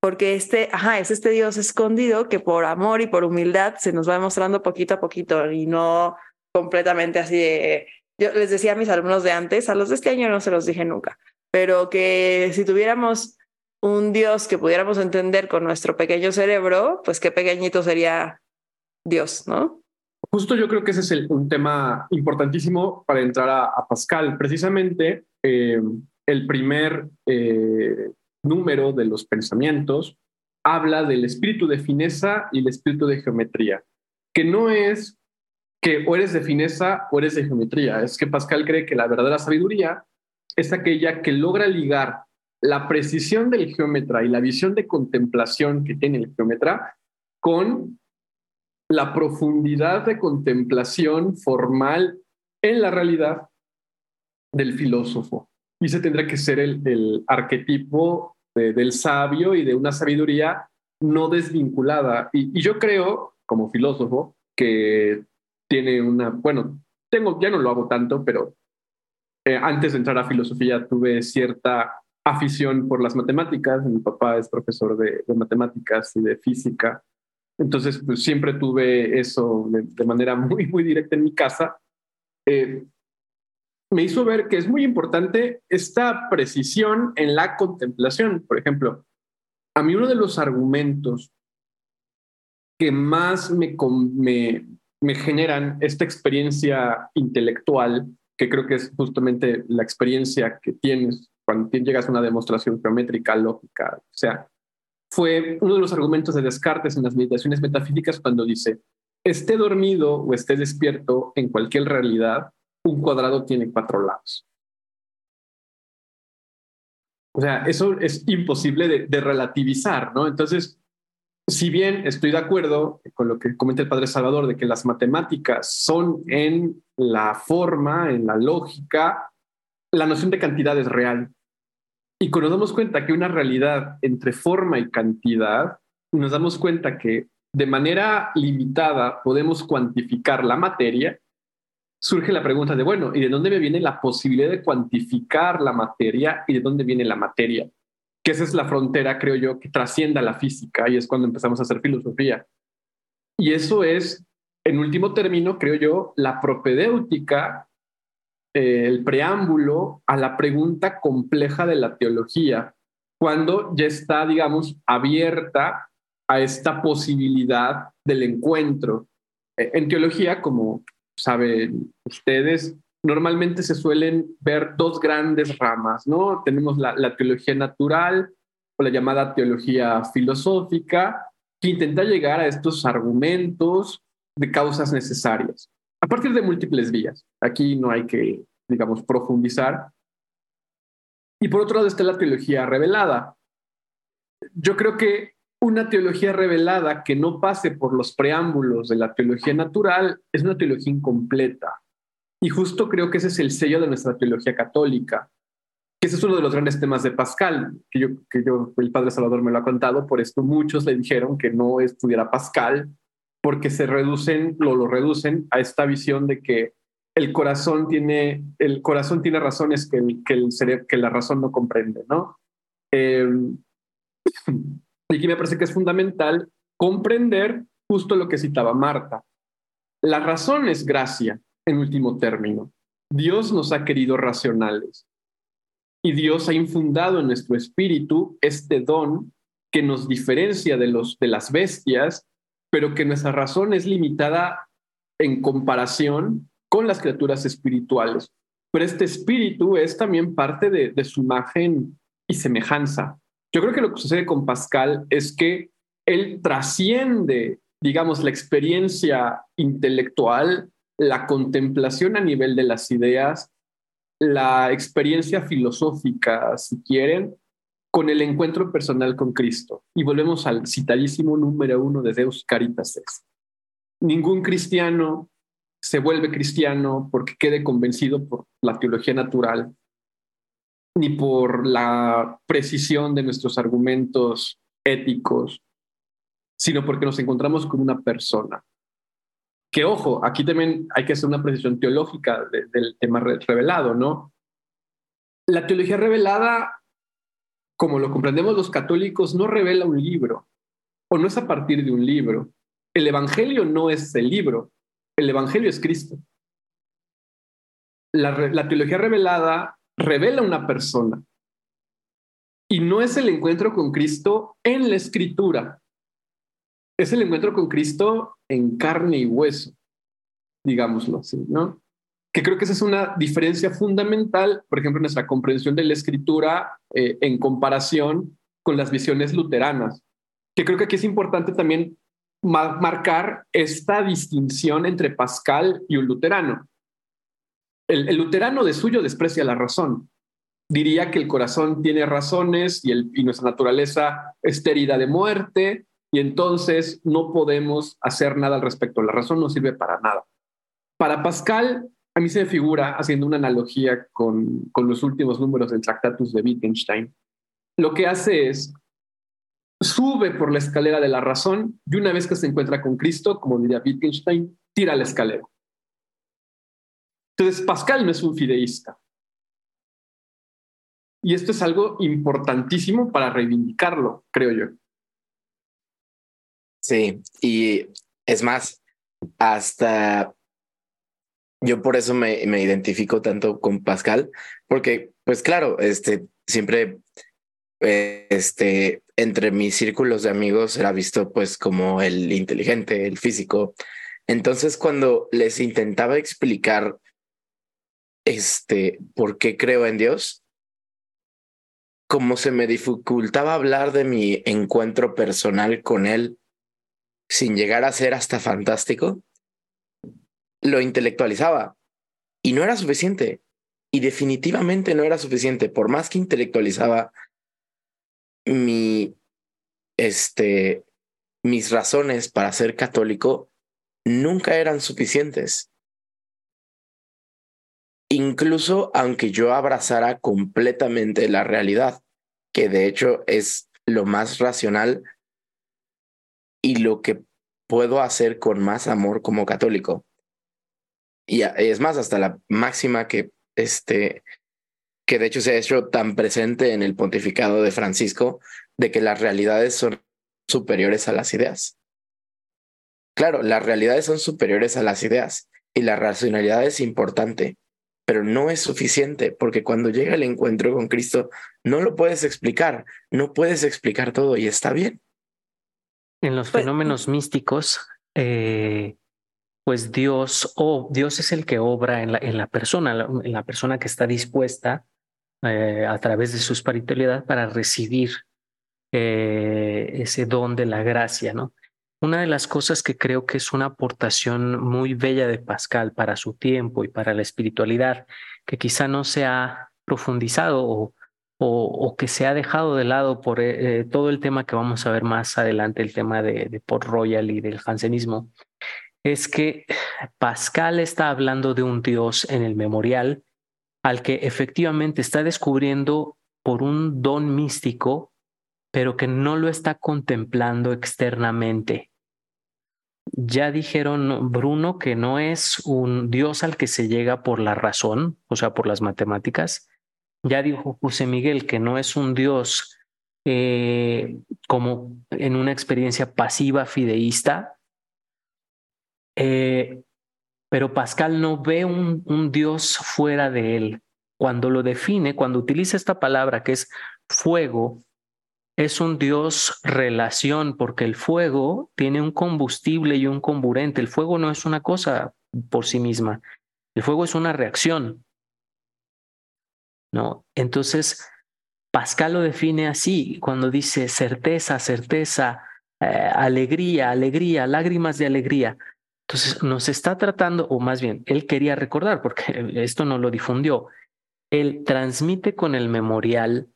porque este, ajá, es este Dios escondido que por amor y por humildad se nos va demostrando poquito a poquito y no completamente así de... Yo les decía a mis alumnos de antes, a los de este año no se los dije nunca, pero que si tuviéramos un Dios que pudiéramos entender con nuestro pequeño cerebro, pues qué pequeñito sería Dios, ¿no? Justo yo creo que ese es un tema importantísimo para entrar a, Pascal. Precisamente eh, el primer eh, número de los pensamientos habla del espíritu de fineza y el espíritu de geometría, que no es que o eres de fineza o eres de geometría, es que Pascal cree que la verdadera sabiduría es aquella que logra ligar la precisión del geómetra y la visión de contemplación que tiene el geómetra con la profundidad de contemplación formal en la realidad del filósofo. Y ese tendrá que ser el, arquetipo del sabio y de una sabiduría no desvinculada. Y, yo creo, como filósofo, que tiene una, bueno, tengo, ya no lo hago tanto, pero eh, antes de entrar a filosofía tuve cierta afición por las matemáticas. Mi papá es profesor de, matemáticas y de física. Entonces, pues siempre tuve eso de, manera muy, muy directa en mi casa. Eh, me hizo ver que es muy importante esta precisión en la contemplación. Por ejemplo, a mí uno de los argumentos que más me, me, me generan esta experiencia intelectual, que creo que es justamente la experiencia que tienes cuando llegas a una demostración geométrica, lógica, o sea, fue uno de los argumentos de Descartes en las meditaciones metafísicas cuando dice, esté dormido o esté despierto en cualquier realidad, un cuadrado tiene cuatro lados. O sea, eso es imposible de, relativizar, ¿no? Entonces, si bien estoy de acuerdo con lo que comenta el padre Salvador de que las matemáticas son en la forma, en la lógica, la noción de cantidad es real. Y cuando nos damos cuenta que una realidad entre forma y cantidad, nos damos cuenta que de manera limitada podemos cuantificar la materia, surge la pregunta de, bueno, ¿y de dónde me viene la posibilidad de cuantificar la materia y de dónde viene la materia? Que esa es la frontera, creo yo, que trascienda la física y es cuando empezamos a hacer filosofía. Y eso es, en último término, creo yo, la propedéutica, eh, el preámbulo a la pregunta compleja de la teología, cuando ya está, digamos, abierta a esta posibilidad del encuentro. Eh, en teología, como saben ustedes, normalmente se suelen ver dos grandes ramas, ¿no? Tenemos la, teología natural o la llamada teología filosófica, que intenta llegar a estos argumentos de causas necesarias, a partir de múltiples vías. Aquí no hay que, digamos, profundizar. Y por otro lado está la teología revelada. Yo creo que una teología revelada que no pase por los preámbulos de la teología natural es una teología incompleta. Y justo creo que ese es el sello de nuestra teología católica, ese es uno de los grandes temas de Pascal, que yo, que yo el padre Salvador me lo ha contado, por esto muchos le dijeron que no estudiara Pascal, porque se reducen, lo, lo reducen a esta visión de que el corazón tiene, el corazón tiene razones que, que, el que la razón no comprende, ¿no? Eh, Y aquí me parece que es fundamental comprender justo lo que citaba Marta. La razón es gracia, en último término. Dios nos ha querido racionales y Dios ha infundado en nuestro espíritu este don que nos diferencia de, los, de las bestias, pero que nuestra razón es limitada en comparación con las criaturas espirituales. Pero este espíritu es también parte de, su imagen y semejanza. Yo creo que lo que sucede con Pascal es que él trasciende, digamos, la experiencia intelectual, la contemplación a nivel de las ideas, la experiencia filosófica, si quieren, con el encuentro personal con Cristo. Y volvemos al citadísimo número uno de Deus Caritas. Ningún cristiano se vuelve cristiano porque quede convencido por la teología natural ni por la precisión de nuestros argumentos éticos, sino porque nos encontramos con una persona. Que ojo, aquí también hay que hacer una precisión teológica del tema revelado, ¿no? La teología revelada como lo comprendemos los católicos, no revela un libro o no es a partir de un libro. El Evangelio no es el libro, el Evangelio es Cristo. La, teología revelada revela una persona y no es el encuentro con Cristo en la escritura, es el encuentro con Cristo en carne y hueso, digámoslo así, ¿no? Que creo que esa es una diferencia fundamental, por ejemplo, en nuestra comprensión de la escritura eh, en comparación con las visiones luteranas, que creo que aquí es importante también marcar esta distinción entre Pascal y un luterano. El, el, luterano de suyo desprecia la razón. Diría que el corazón tiene razones y, el, y nuestra naturaleza es herida de muerte y entonces no podemos hacer nada al respecto. La razón no sirve para nada. Para Pascal, a mí se me figura, haciendo una analogía con, con los últimos números del Tractatus de Wittgenstein, lo que hace es sube por la escalera de la razón y una vez que se encuentra con Cristo, como diría Wittgenstein, tira la escalera. Entonces, Pascal no es un fideísta. Y esto es algo importantísimo para reivindicarlo, creo yo. Sí, y es más, hasta yo por eso me, me, identifico tanto con Pascal, porque, pues claro, este, siempre, este, entre mis círculos de amigos era visto pues como el inteligente, el físico. Entonces, cuando les intentaba explicar, este, por qué creo en Dios, como se me dificultaba hablar de mi encuentro personal con él, sin llegar a ser hasta fantástico, lo intelectualizaba y no era suficiente. Y definitivamente no era suficiente. Por más que intelectualizaba mi, este, mis razones para ser católico, nunca eran suficientes. Incluso aunque yo abrazara completamente la realidad, que de hecho es lo más racional y lo que puedo hacer con más amor como católico. Y es más, hasta la máxima que, este, que de hecho se ha hecho tan presente en el pontificado de Francisco, de que las realidades son superiores a las ideas. Claro, las realidades son superiores a las ideas y la racionalidad es importante, pero no es suficiente porque cuando llega el encuentro con Cristo no lo puedes explicar, no puedes explicar todo y está bien. En los pues, fenómenos místicos, eh, pues Dios o Dios es el que obra en la, en la persona, en la persona que está dispuesta eh, a través de su espiritualidad para recibir eh, ese don de la gracia, ¿no? Una de las cosas que creo que es una aportación muy bella de Pascal para su tiempo y para la espiritualidad, que quizá no se ha profundizado o, o, que se ha dejado de lado por eh, todo el tema que vamos a ver más adelante, el tema de, de Port Royal y del jansenismo, es que Pascal está hablando de un Dios en el memorial al que efectivamente está descubriendo por un don místico, pero que no lo está contemplando externamente. Ya dijeron Bruno que no es un Dios al que se llega por la razón, o sea, por las matemáticas, ya dijo José Miguel que no es un Dios eh, como en una experiencia pasiva fideísta, eh, pero Pascal no ve un, Dios fuera de él. Cuando lo define, cuando utiliza esta palabra que es fuego, es un Dios relación, porque el fuego tiene un combustible y un comburente. El fuego no es una cosa por sí misma. El fuego es una reacción. ¿no? Entonces, Pascal lo define así, cuando dice certeza, certeza, eh, alegría, alegría, lágrimas de alegría. Entonces, nos está tratando, o más bien, él quería recordar, porque esto no lo difundió, él transmite con el memorial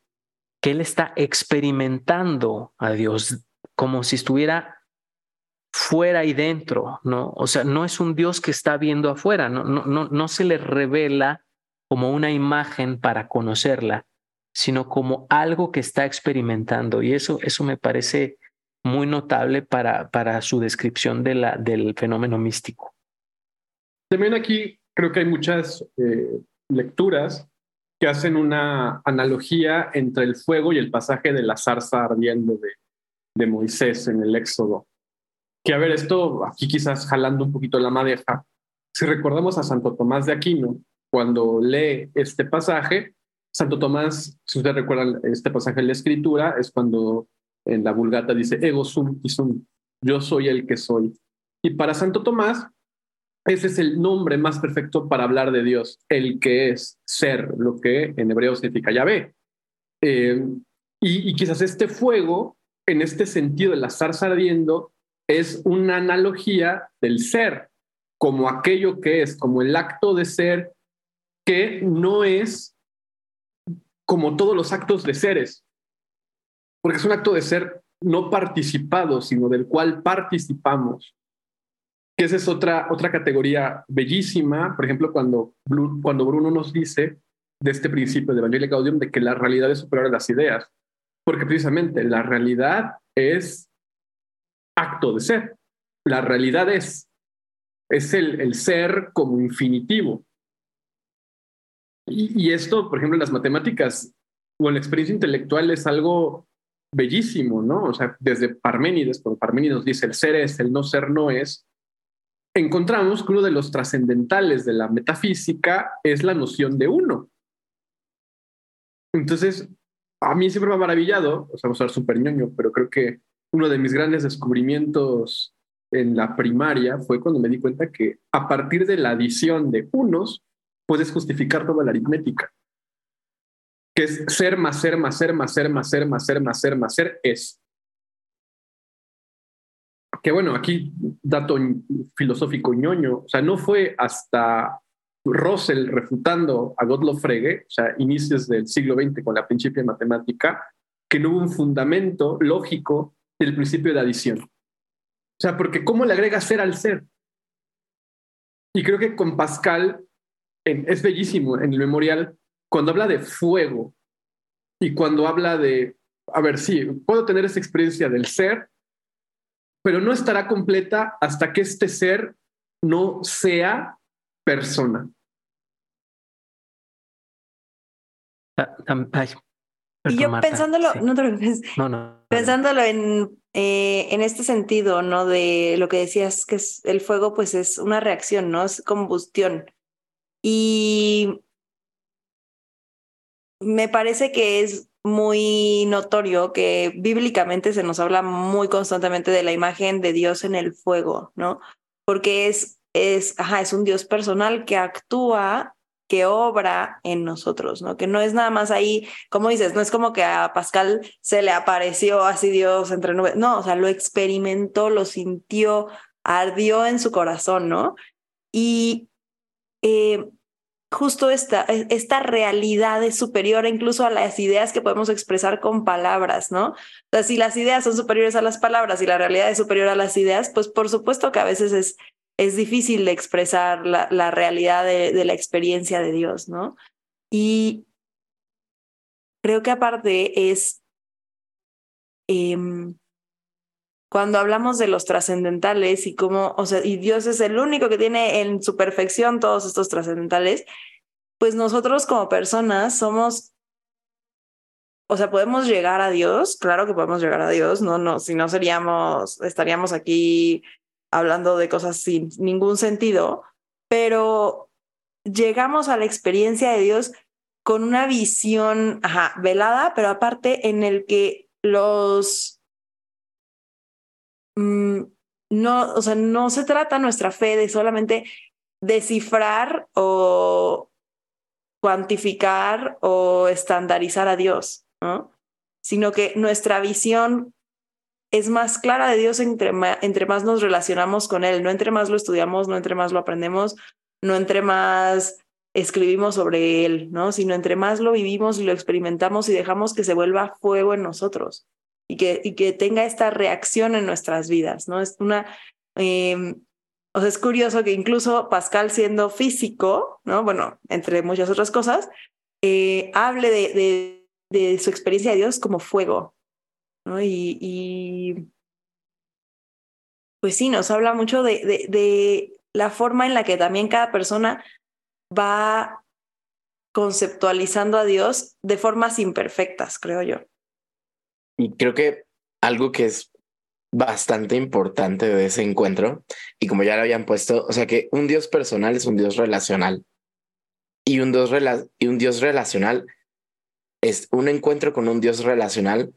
que él está experimentando a Dios como si estuviera fuera y dentro, ¿no? O sea, no es un Dios que está viendo afuera, no, no, no, no se le revela como una imagen para conocerla, sino como algo que está experimentando. Y eso, eso me parece muy notable para, para su descripción de la, del fenómeno místico. También aquí creo que hay muchas eh, lecturas que hacen una analogía entre el fuego y el pasaje de la zarza ardiendo de, de Moisés en el Éxodo. Que a ver, esto aquí quizás jalando un poquito la madeja, si recordamos a Santo Tomás de Aquino, cuando lee este pasaje, Santo Tomás, si ustedes recuerdan este pasaje en la escritura, es cuando en la vulgata dice, ego sum y sum, yo soy el que soy. Y para Santo Tomás, ese es el nombre más perfecto para hablar de Dios, el que es ser, lo que en hebreo significa Yahvé. Eh, y, quizás este fuego, en este sentido de la zarza ardiendo, es una analogía del ser, como aquello que es, como el acto de ser que no es como todos los actos de seres, porque es un acto de ser no participado, sino del cual participamos. Que esa es otra, otra categoría bellísima, por ejemplo, cuando, cuando Bruno nos dice de este principio de Evangelio Gaudium de que la realidad es superior a las ideas, porque precisamente la realidad es acto de ser, la realidad es, es el, el ser como infinitivo. Y, y, esto, por ejemplo, en las matemáticas o en la experiencia intelectual es algo bellísimo, ¿no? O sea, desde Parménides, cuando Parménides dice el ser es, el no ser no es, encontramos que uno de los trascendentales de la metafísica es la noción de uno. Entonces, a mí siempre me ha maravillado, o sea, vamos a ser súper ñoño, pero creo que uno de mis grandes descubrimientos en la primaria fue cuando me di cuenta que a partir de la adición de unos, puedes justificar toda la aritmética que es ser más ser más ser más ser más ser más ser más ser más ser es. Que bueno, aquí dato filosófico ñoño, o sea, no fue hasta Russell refutando a Gottlob Frege, o sea, inicios del siglo XX con la principio de matemática, que no hubo un fundamento lógico del principio de adición. O sea, porque ¿cómo le agrega ser al ser? Y creo que con Pascal es bellísimo en el memorial cuando habla de fuego y cuando habla de, a ver, sí, puedo tener esa experiencia del ser, pero no estará completa hasta que este ser no sea persona. y yo pensándolo, no, no, pensándolo en, eh, en este sentido, ¿no? De lo que decías, que es el fuego, pues es una reacción, ¿no? Es combustión. Y me parece que es muy notorio que bíblicamente se nos habla muy constantemente de la imagen de Dios en el fuego, ¿no? Porque es, es, ajá, es un Dios personal que actúa, que obra en nosotros, ¿no? Que no es nada más ahí, como dices, no es como que a Pascal se le apareció así Dios entre nubes, no, o sea, lo experimentó, lo sintió, ardió en su corazón, ¿no? Y eh, justo esta, e, esta realidad es superior incluso a las ideas que podemos expresar con palabras, ¿no? O sea, si las ideas son superiores a las palabras y la realidad es superior a las ideas, pues por supuesto que a veces es, es difícil de expresar la, la realidad de, de, la experiencia de Dios, ¿no? Y creo que aparte es... Eh, cuando hablamos de los trascendentales y cómo, o sea, y Dios es el único que tiene en su perfección todos estos trascendentales, pues nosotros como personas somos, o sea, podemos llegar a Dios, claro que podemos llegar a Dios, no, no, si no seríamos, estaríamos aquí hablando de cosas sin ningún sentido, pero llegamos a la experiencia de Dios con una visión, ajá, velada, pero aparte en el que los Mm, no, o sea, no se trata nuestra fe de solamente descifrar o cuantificar o estandarizar a Dios, ¿no? Sino que nuestra visión es más clara de Dios entre, entre más nos relacionamos con Él, no entre más lo estudiamos, no entre más lo aprendemos, no entre más escribimos sobre Él, ¿no? Sino entre más lo vivimos y lo experimentamos y dejamos que se vuelva fuego en nosotros y que, y que tenga esta reacción en nuestras vidas, ¿no? Es una, eh, o sea, es curioso que incluso Pascal siendo físico, ¿no? Bueno, entre muchas otras cosas, eh, hable de, de, su experiencia de Dios como fuego, ¿no? Y, y pues sí, nos habla mucho de, de la forma en la que también cada persona va conceptualizando a Dios de formas imperfectas, creo yo. Y creo que algo que es bastante importante de ese encuentro, y como ya lo habían puesto, o sea que un Dios personal es un Dios relacional. Y un Dios, y un Dios relacional es un encuentro con un Dios relacional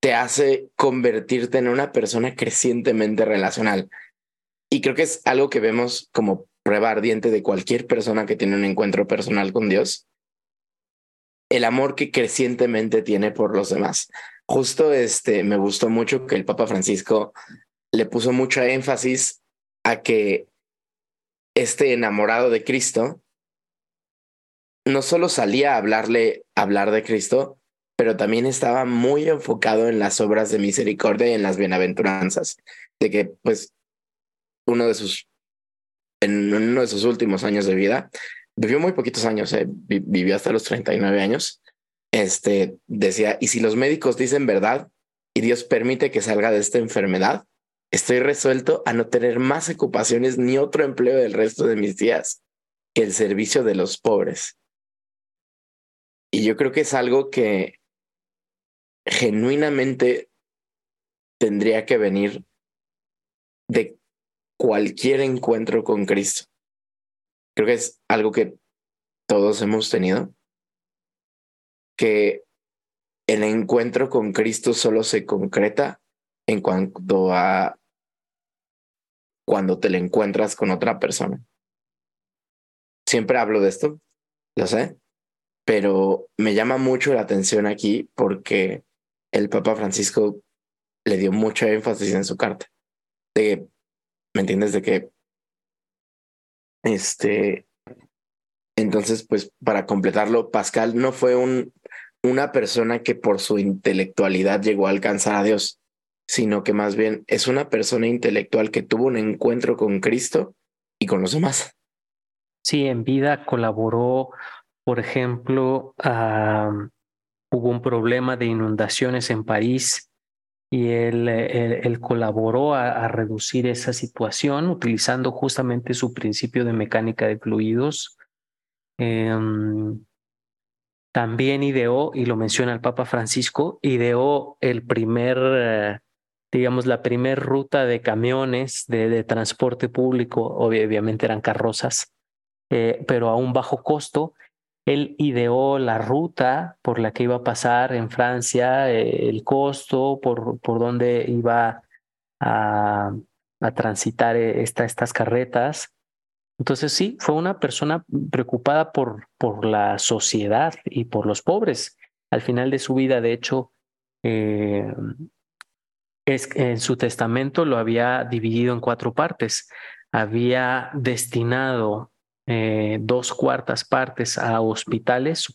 te hace convertirte en una persona crecientemente relacional. Y creo que es algo que vemos como prueba ardiente de cualquier persona que tiene un encuentro personal con Dios. El amor que crecientemente tiene por los demás. Justo este me gustó mucho que el Papa Francisco le puso mucho énfasis a que este enamorado de Cristo no solo salía a hablarle, hablar de Cristo, pero también estaba muy enfocado en las obras de misericordia y en las bienaventuranzas, de que pues uno de sus, en uno de sus últimos años de vida, vivió muy poquitos años, eh, vivió hasta los 39 años, este, decía, y si los médicos dicen verdad y Dios permite que salga de esta enfermedad, estoy resuelto a no tener más ocupaciones ni otro empleo del resto de mis días que el servicio de los pobres. Y yo creo que es algo que genuinamente tendría que venir de cualquier encuentro con Cristo. Creo que es algo que todos hemos tenido, que el encuentro con Cristo solo se concreta en cuanto a cuando te le encuentras con otra persona. Siempre hablo de esto, lo sé, pero me llama mucho la atención aquí porque el Papa Francisco le dio mucho énfasis en su carta. De, ¿Me entiendes? De que, este, entonces, pues para completarlo, Pascal no fue un, una persona que por su intelectualidad llegó a alcanzar a Dios, sino que más bien es una persona intelectual que tuvo un encuentro con Cristo y con los demás. Sí, en vida colaboró por ejemplo, hubo un problema de inundaciones en París y él, él, colaboró a, reducir esa situación utilizando justamente su principio de mecánica de fluidos. Em, también ideó, y lo menciona el Papa Francisco, ideó el primer, eh, digamos, la primera ruta de camiones de, transporte público, obviamente eran carrozas, eh, pero a un bajo costo, él ideó la ruta por la que iba a pasar en Francia, eh, el costo, por, por dónde iba a, transitar eh, estas carretas. Entonces sí, fue una persona preocupada por, por la sociedad y por los pobres. Al final de su vida, de hecho, eh, es, en su testamento lo había dividido en cuatro partes. Había destinado eh, dos cuartas partes a hospitales,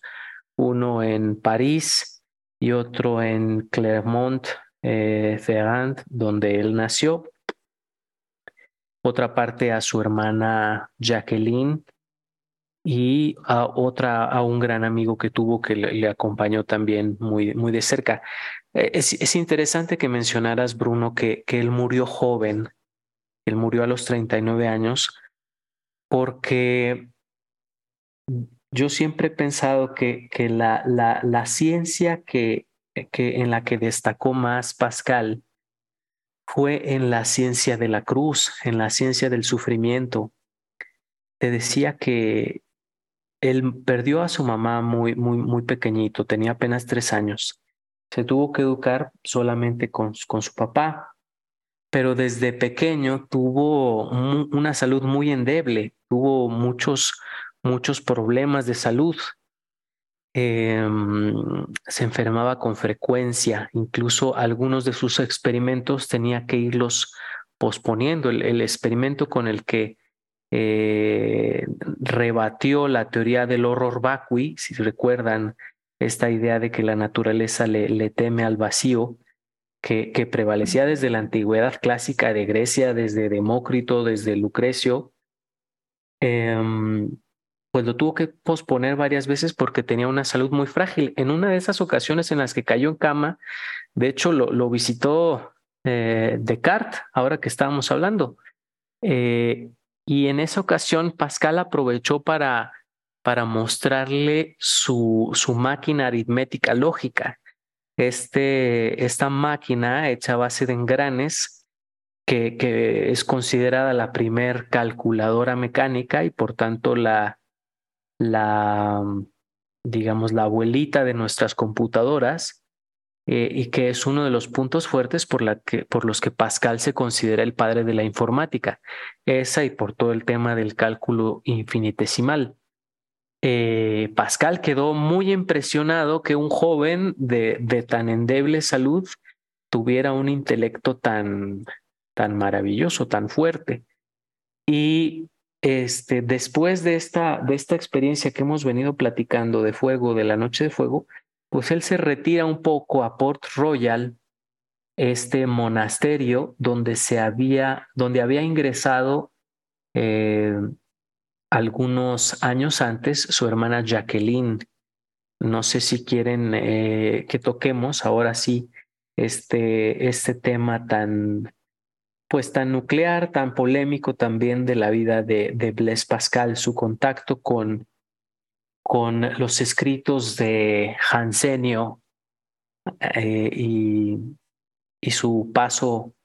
uno en París y otro en Clermont-Ferrand, eh, donde él nació. Otra parte a su hermana Jacqueline y a otra a un gran amigo que tuvo que le, acompañó también muy, muy de cerca. Eh, es, es, interesante que mencionaras, Bruno, que, que él murió joven. Él murió a los 39 años porque yo siempre he pensado que, que la, la, la ciencia que, que en la que destacó más Pascal fue en la ciencia de la cruz, en la ciencia del sufrimiento. Te decía que él perdió a su mamá muy, muy, muy pequeñito, tenía apenas tres años. Se tuvo que educar solamente con, con su papá pero desde pequeño tuvo una salud muy endeble, tuvo muchos, muchos problemas de salud. Em, se enfermaba con frecuencia, incluso algunos de sus experimentos tenía que irlos posponiendo. El, experimento con el que eh, rebatió la teoría del horror vacui, si recuerdan esta idea de que la naturaleza le teme al vacío, que, prevalecía desde la antigüedad clásica de Grecia, desde Demócrito, desde Lucrecio, em, pues lo tuvo que posponer varias veces porque tenía una salud muy frágil. En una de esas ocasiones en las que cayó en cama, de hecho lo, visitó eh, Descartes, ahora que estábamos hablando. Eh, y en esa ocasión Pascal aprovechó para para mostrarle su, su máquina aritmética lógica. Este, esta máquina hecha a base de engranes, que, es considerada la primer calculadora mecánica y por tanto la, la, digamos, la abuelita de nuestras computadoras, eh, y que es uno de los puntos fuertes por, la que, por los que Pascal se considera el padre de la informática. Esa y por todo el tema del cálculo infinitesimal. Eh, Pascal quedó muy impresionado que un joven de, de, tan endeble salud tuviera un intelecto tan, tan maravilloso, tan fuerte. Y este, después de esta, de esta experiencia que hemos venido platicando de fuego, de la noche de fuego, pues él se retira un poco a Port Royal, este monasterio donde se había, donde había ingresado eh, algunos años antes su hermana Jacqueline. No sé si quieren eh, que toquemos ahora sí este, este tema tan, pues tan nuclear, tan polémico también de la vida de, de Blaise Pascal, su contacto con con los escritos de Hansenio eh, y, y, su paso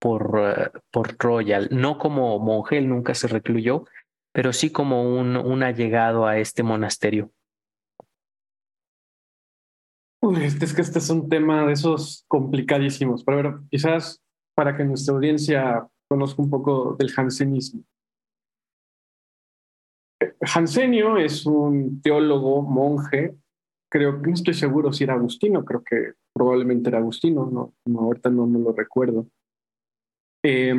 por, uh, por Royal, no como monje, él nunca se recluyó, pero sí como un, un allegado a este monasterio. Es que este es un tema de esos complicadísimos, pero ver, quizás para que nuestra audiencia conozca un poco del jansenismo. Hansenio es un teólogo, monje, creo que no estoy seguro si era agustino, creo que probablemente era agustino, no, ahorita no, me lo recuerdo, eh,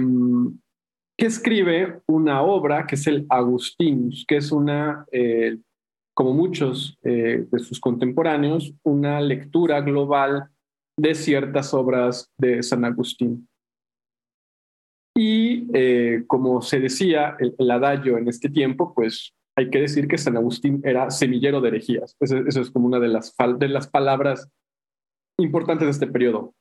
que escribe una obra que es el Agustinus, que es una, eh, como muchos eh, de sus contemporáneos, una lectura global de ciertas obras de San Agustín. Y eh, como se decía, el, el, en este tiempo, pues hay que decir que San Agustín era semillero de herejías. Eso, es como una de las, de las palabras importantes de este periodo. O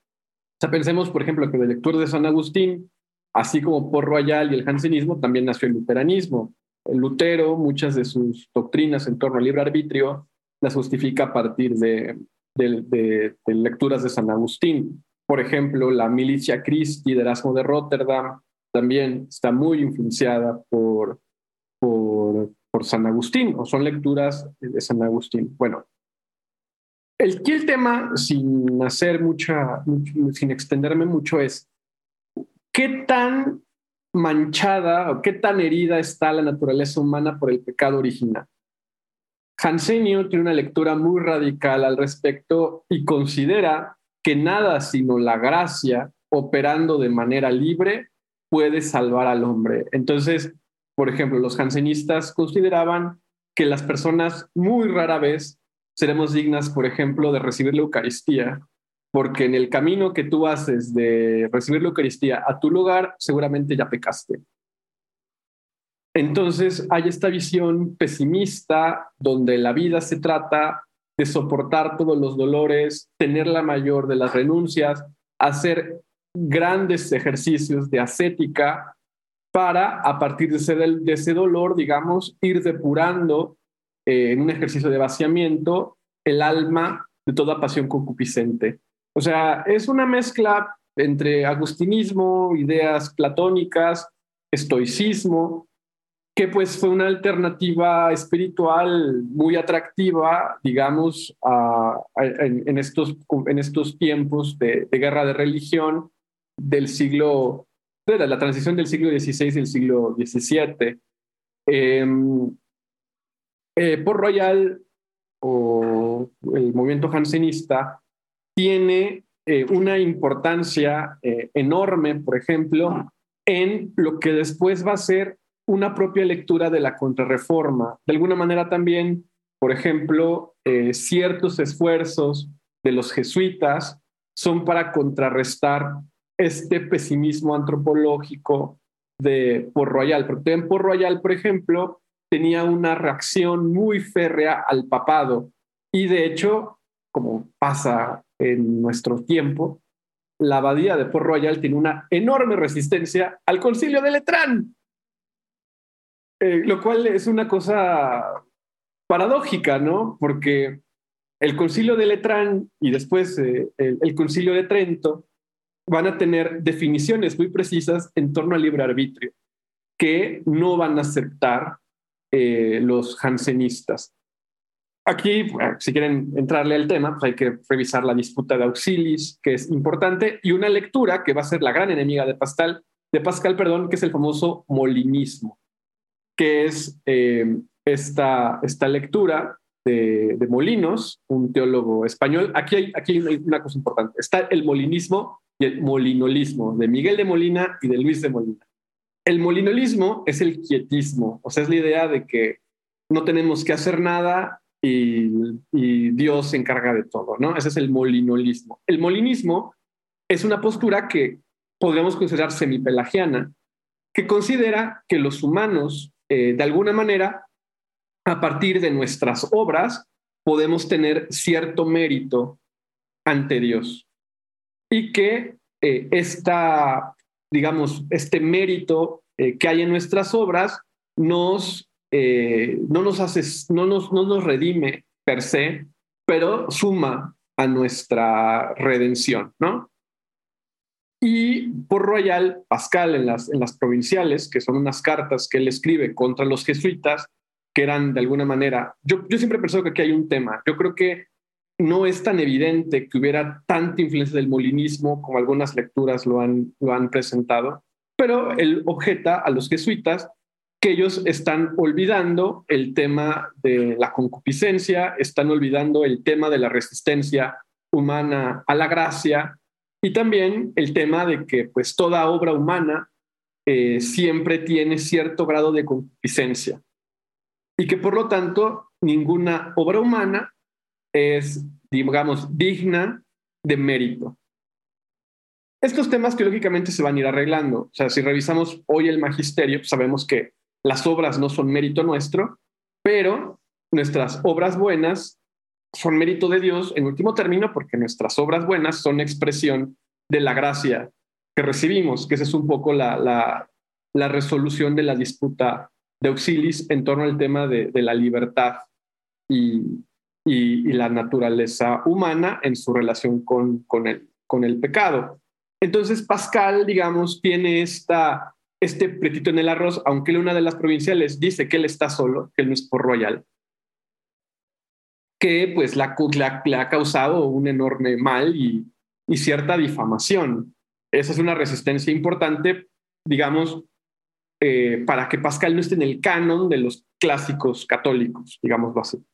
sea, pensemos, por ejemplo, que de lectura de San Agustín, así como por Royal y el jansenismo, también nació el luteranismo. El Lutero, muchas de sus doctrinas en torno al libre arbitrio, las justifica a partir de, de, de, de lecturas de San Agustín. Por ejemplo, la milicia Christi de Erasmo de Rotterdam también está muy influenciada por, por, San Agustín, o son lecturas de San Agustín. Bueno, el, el tema, sin hacer mucha, sin extenderme mucho, es qué tan manchada o qué tan herida está la naturaleza humana por el pecado original. Hansenio tiene una lectura muy radical al respecto y considera que nada sino la gracia operando de manera libre puede salvar al hombre. Entonces, por ejemplo, los jansenistas consideraban que las personas muy rara vez seremos dignas, por ejemplo, de recibir la Eucaristía, porque en el camino que tú haces de recibir la Eucaristía a tu lugar, seguramente ya pecaste. Entonces hay esta visión pesimista donde la vida se trata de soportar todos los dolores, tener la mayor de las renuncias, hacer grandes ejercicios de ascética para, a partir de ese, dolor, digamos, ir depurando eh, en un ejercicio de vaciamiento el alma de toda pasión concupiscente. O sea, es una mezcla entre agustinismo, ideas platónicas, estoicismo, que pues fue una alternativa espiritual muy atractiva, digamos, en, estos, en estos tiempos de, guerra de religión del siglo, de la transición del siglo XVI y el siglo XVII. Eh, eh, por Royal o el movimiento jansenista tiene eh, una importancia eh, enorme, por ejemplo, en lo que después va a ser una propia lectura de la contrarreforma. De alguna manera también, por ejemplo, eh, ciertos esfuerzos de los jesuitas son para contrarrestar este pesimismo antropológico de Port Royal. Porque en Port Royal, por ejemplo, tenía una reacción muy férrea al papado y de hecho, como pasa en nuestro tiempo, la abadía de Port Royal tiene una enorme resistencia al concilio de Letrán, eh, lo cual es una cosa paradójica, ¿no? Porque el concilio de Letrán y después eh, el, concilio de Trento van a tener definiciones muy precisas en torno al libre arbitrio que no van a aceptar eh, los jansenistas. Aquí, si quieren entrarle al tema, pues hay que revisar la disputa de Auxilis, que es importante, y una lectura que va a ser la gran enemiga de Pascal, de Pascal, perdón, que es el famoso molinismo, que es eh, esta, esta lectura de, Molinos, un teólogo español. Aquí hay, aquí hay una cosa importante. Está el molinismo y el molinolismo de Miguel de Molina y de Luis de Molina. El molinolismo es el quietismo, o sea, es la idea de que no tenemos que hacer nada y, y Dios se encarga de todo, ¿no? Ese es el molinolismo. El molinismo es una postura que podríamos considerar semipelagiana, que considera que los humanos, eh, de alguna manera, a partir de nuestras obras, podemos tener cierto mérito ante Dios. Y que eh, esta, digamos, este mérito eh, que hay en nuestras obras nos, no, nos hace, no, nos, no nos redime per se, pero suma a nuestra redención, ¿no? Y por Royal, Pascal en las, provinciales, que son unas cartas que él escribe contra los jesuitas, que eran de alguna manera, yo, yo siempre pensado que aquí hay un tema, yo creo que no es tan evidente que hubiera tanta influencia del molinismo como algunas lecturas lo han, lo han presentado, pero él objeta a los jesuitas que ellos están olvidando el tema de la concupiscencia, están olvidando el tema de la resistencia humana a la gracia, y también el tema de que pues toda obra humana eh, siempre tiene cierto grado de concupiscencia y que por lo tanto ninguna obra humana es, digamos, digna de mérito. Estos temas que lógicamente se van a ir arreglando. O sea, si revisamos hoy el magisterio, pues, sabemos que las obras no son mérito nuestro, pero nuestras obras buenas son mérito de Dios en último término porque nuestras obras buenas son expresión de la gracia que recibimos, que esa es un poco la, la, resolución de la disputa de Auxilis en torno al tema de, la libertad y, y, la naturaleza humana en su relación con, con, el, con el pecado. Entonces Pascal, digamos, tiene esta, este pretito en el arroz, aunque una de las provinciales dice que él está solo, que él no es por royal, que pues la, le ha causado un enorme mal y, cierta difamación. Esa es una resistencia importante, digamos, eh, para que Pascal no esté en el canon de los clásicos católicos, digámoslo así.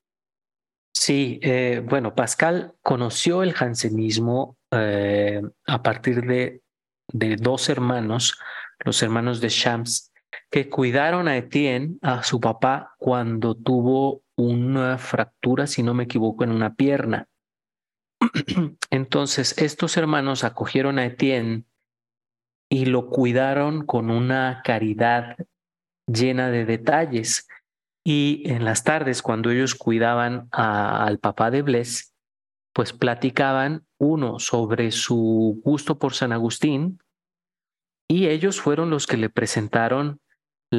Sí, eh, bueno, Pascal conoció el jansenismo eh, a partir de, de, dos hermanos, los hermanos de Shams, que cuidaron a Etienne, a su papá, cuando tuvo una fractura, si no me equivoco, en una pierna. Entonces, estos hermanos acogieron a Etienne y lo cuidaron con una caridad llena de detalles. Y en las tardes, cuando ellos cuidaban al papá de Bles, pues platicaban uno sobre su gusto por San Agustín y ellos fueron los que le presentaron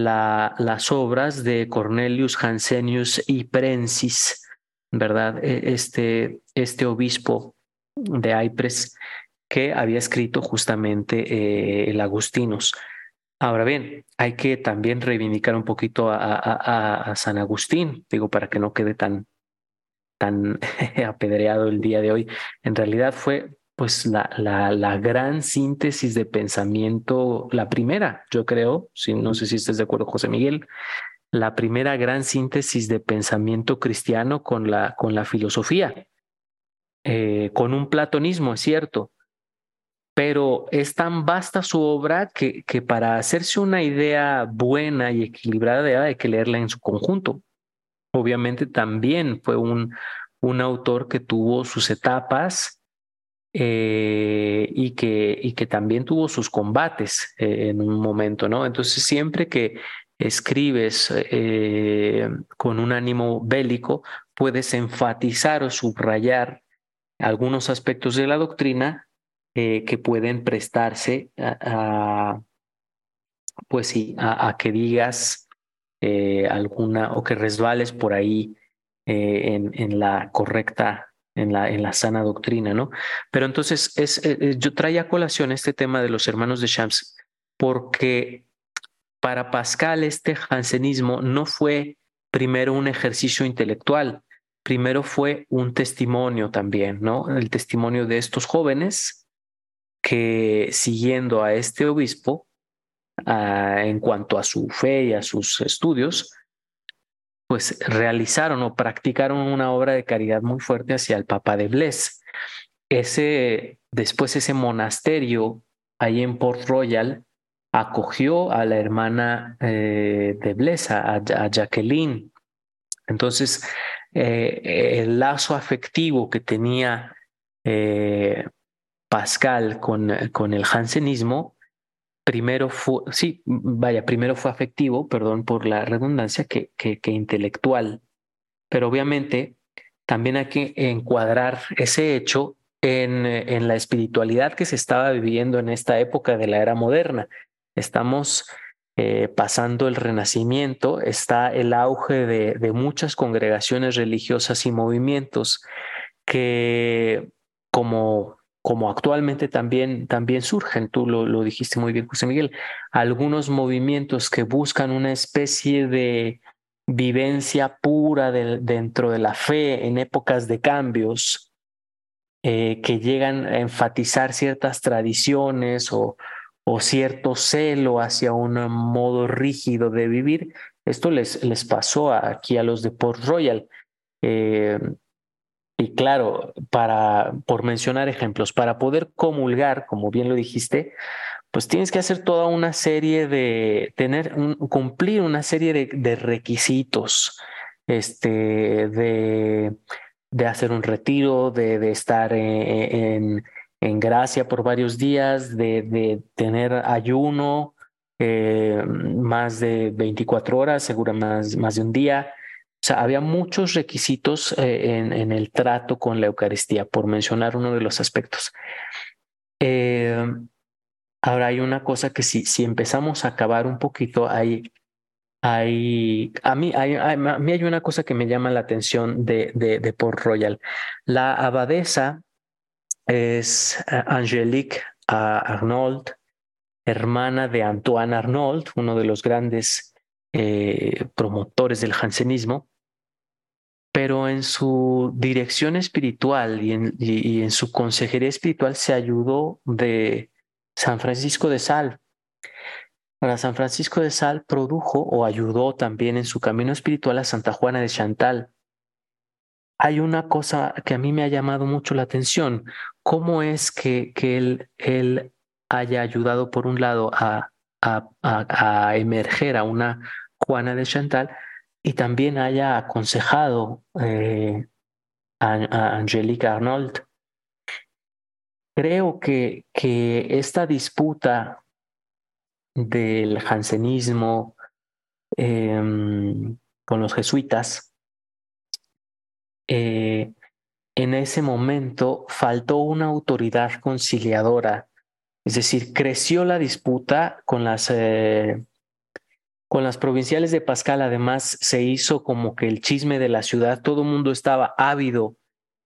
la, las obras de Cornelius Hansenius y Prensis, ¿verdad? E, este, este obispo de Ypres que había escrito justamente eh, el Agustinus. Ahora bien, hay que también reivindicar un poquito a, a, San Agustín, digo, para que no quede tan, tan apedreado el día de hoy. En realidad fue pues la, la, gran síntesis de pensamiento, la primera, yo creo, si, no sé si estás de acuerdo, José Miguel, la primera gran síntesis de pensamiento cristiano con la, con la filosofía, eh, con un platonismo, es cierto, pero es tan vasta su obra que, que para hacerse una idea buena y equilibrada hay que leerla en su conjunto. Obviamente también fue un, un autor que tuvo sus etapas, eh, y, que, y que también tuvo sus combates eh, en un momento, ¿no? Entonces, siempre que escribes eh, con un ánimo bélico, puedes enfatizar o subrayar algunos aspectos de la doctrina que pueden prestarse a, pues sí, a, que digas alguna o que resbales por ahí en, la correcta, en la, en la sana doctrina, ¿no? Pero entonces es, eh, eh, yo traía colación este tema de los hermanos de Shams porque para Pascal este jansenismo no fue primero un ejercicio intelectual, primero fue un testimonio también, ¿no? El testimonio de estos jóvenes que siguiendo a este obispo ah, en cuanto a su fe y a sus estudios, pues realizaron o practicaron una obra de caridad muy fuerte hacia el Papa de Bles. Ese, después ese monasterio ahí en Port Royal acogió a la hermana eh, de Bles, a, Jacqueline. Entonces, eh, el lazo afectivo que tenía eh, Pascal con, con el jansenismo, primero fue, sí, vaya, primero fue afectivo, perdón por la redundancia, que, intelectual. Pero obviamente también hay que encuadrar ese hecho en, en, la espiritualidad que se estaba viviendo en esta época de la era moderna. Estamos eh, pasando el renacimiento, está el auge de, muchas congregaciones religiosas y movimientos que, como como actualmente también, también surgen, tú lo, lo dijiste muy bien, José Miguel, algunos movimientos que buscan una especie de vivencia pura dentro de la fe en épocas de cambios, eh, que llegan a enfatizar ciertas tradiciones o, o, cierto celo hacia un modo rígido de vivir. Esto les, les pasó aquí a los de Port Royal. Eh, y claro, para, por mencionar ejemplos, para poder comulgar, como bien lo dijiste, pues tienes que hacer toda una serie de, tener, cumplir una serie de, requisitos, este, de, de, hacer un retiro, de, de estar en, en, gracia por varios días, de, tener ayuno eh, más de 24 horas, seguro más, más de un día, o sea, había muchos requisitos eh, en, el trato con la Eucaristía, por mencionar uno de los aspectos. Eh, ahora hay una cosa que si, si empezamos a acabar un poquito, hay, hay, a, mí, hay, a mí hay una cosa que me llama la atención de, de, de Port Royal. La abadesa es eh, Angelique Arnauld, hermana de Antoine Arnauld, uno de los grandes eh, promotores del jansenismo, pero en su dirección espiritual y en, su consejería espiritual se ayudó de San Francisco de Sal. Ahora, San Francisco de Sal produjo o ayudó también en su camino espiritual a Santa Juana de Chantal. Hay una cosa que a mí me ha llamado mucho la atención, cómo es que, él haya ayudado por un lado a, a, a, emerger a una Juana de Chantal y también haya aconsejado eh, a, a Angélica Arnold. Creo que, que esta disputa del jansenismo em, con los jesuitas, eh, en ese momento faltó una autoridad conciliadora, es decir, creció la disputa con las eh, con las provinciales de Pascal, además, se hizo como que el chisme de la ciudad, todo el mundo estaba ávido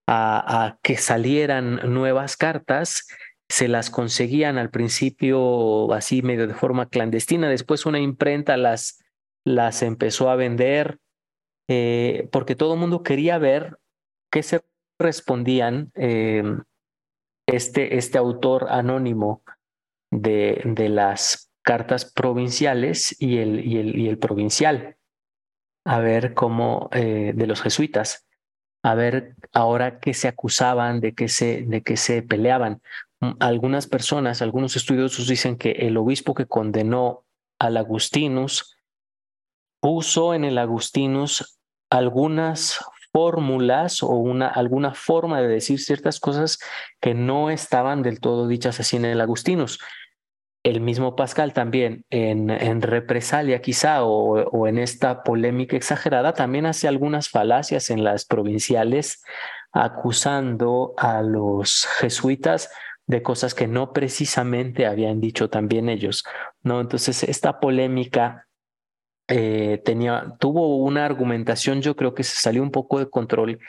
a, que salieran nuevas cartas, se las conseguían al principio así medio de forma clandestina, después una imprenta las, las empezó a vender, eh, porque todo el mundo quería ver qué se respondían eh, este, este autor anónimo de, de las cartas provinciales y el, y el, y el provincial, a ver cómo, eh, de los jesuitas, a ver ahora qué se acusaban, de qué se, de qué se peleaban. Mm, algunas personas, algunos estudiosos dicen que el obispo que condenó al Agustinus puso en el Agustinus algunas fórmulas o una, alguna forma de decir ciertas cosas que no estaban del todo dichas así en el Agustinus el mismo Pascal también en, en represalia quizá o, o, en esta polémica exagerada también hace algunas falacias en las provinciales acusando a los jesuitas de cosas que no precisamente habían dicho también ellos, ¿no? Entonces esta polémica eh, tenía, tuvo una argumentación, yo creo que se salió un poco de control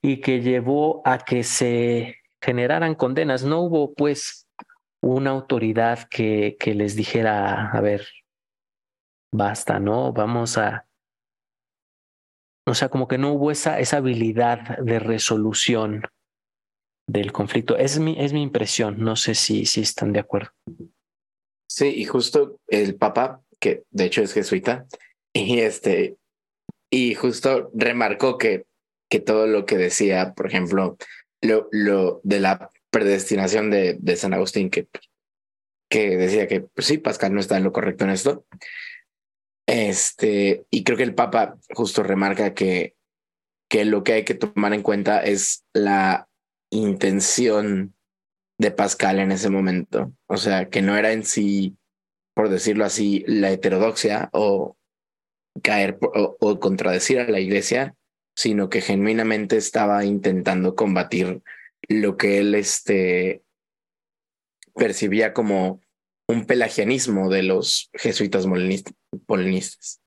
y que llevó a que se generaran condenas. No hubo pues una autoridad que, que les dijera, a ver, basta, ¿no? Vamos a... O sea, como que no hubo esa, esa habilidad de resolución del conflicto. Es mi, es mi impresión, no sé si, si están de acuerdo. Sí, y justo el Papa, que de hecho es jesuita, y este, y justo remarcó que, que todo lo que decía, por ejemplo, lo, lo de la predestinación de, San Agustín, que, que decía que pues sí, Pascal no está en lo correcto en esto. Este, y creo que el Papa justo remarca que, que lo que hay que tomar en cuenta es la intención de Pascal en ese momento. O sea, que no era en sí, por decirlo así, la heterodoxia o caer o, contradecir a la iglesia, sino que genuinamente estaba intentando combatir lo que él este, percibía como un pelagianismo de los jesuitas polinistas.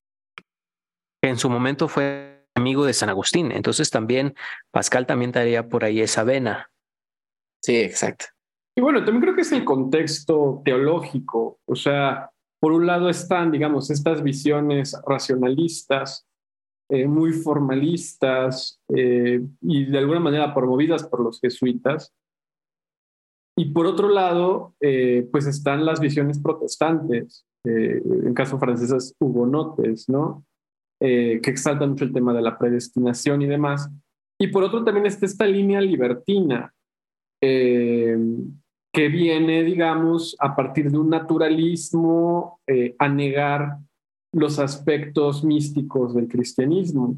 En su momento fue amigo de San Agustín, entonces también Pascal también daría por ahí esa vena. Sí, exacto. Y bueno, también creo que es el contexto teológico, o sea, por un lado están, digamos, estas visiones racionalistas, eh, muy formalistas eh, y de alguna manera promovidas por los jesuitas. Y por otro lado, eh, pues están las visiones protestantes, en caso francesas hugonotes, ¿no? que exaltan mucho el tema de la predestinación y demás. Y por otro también está esta línea libertina, que viene, digamos, a partir de un naturalismo eh, a negar los aspectos místicos del cristianismo.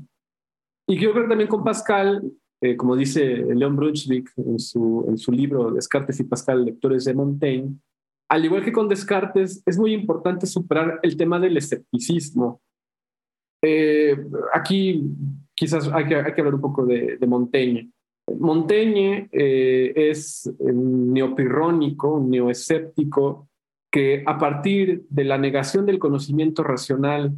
Y yo creo que también con Pascal, eh, como dice Leon Brunswick en su, en su libro Descartes y Pascal, Lectores de Montaigne, al igual que con Descartes, es muy importante superar el tema del escepticismo. Eh, aquí quizás hay que, hay que, hablar un poco de, Montaigne. Montaigne eh, es neopirrónico, neoescéptico, que a partir de la negación del conocimiento racional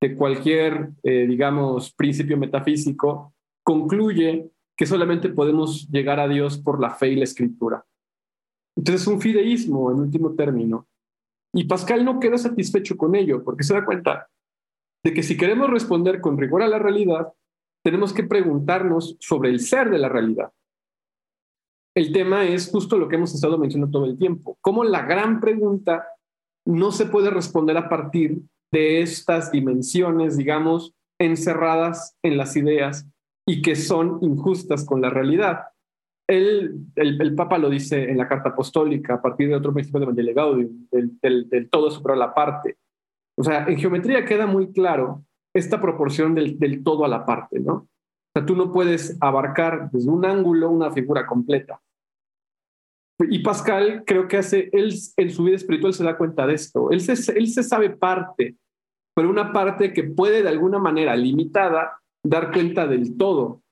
de cualquier, eh, digamos, principio metafísico, concluye que solamente podemos llegar a Dios por la fe y la escritura. Entonces es un fideísmo en último término. Y Pascal no queda satisfecho con ello, porque se da cuenta de que si queremos responder con rigor a la realidad, tenemos que preguntarnos sobre el ser de la realidad. El tema es justo lo que hemos estado mencionando todo el tiempo, cómo la gran pregunta no se puede responder a partir de estas dimensiones, digamos, encerradas en las ideas y que son injustas con la realidad. El, el, Papa lo dice en la Carta Apostólica a partir de otro principio de delegado del, del, todo sobre la parte. O sea, en geometría queda muy claro esta proporción del, del, todo a la parte, ¿no? O sea, tú no puedes abarcar desde un ángulo una figura completa. Y Pascal creo que hace, él en su vida espiritual se da cuenta de esto. Él se, él se sabe parte, pero una parte que puede de alguna manera limitada dar cuenta del todo.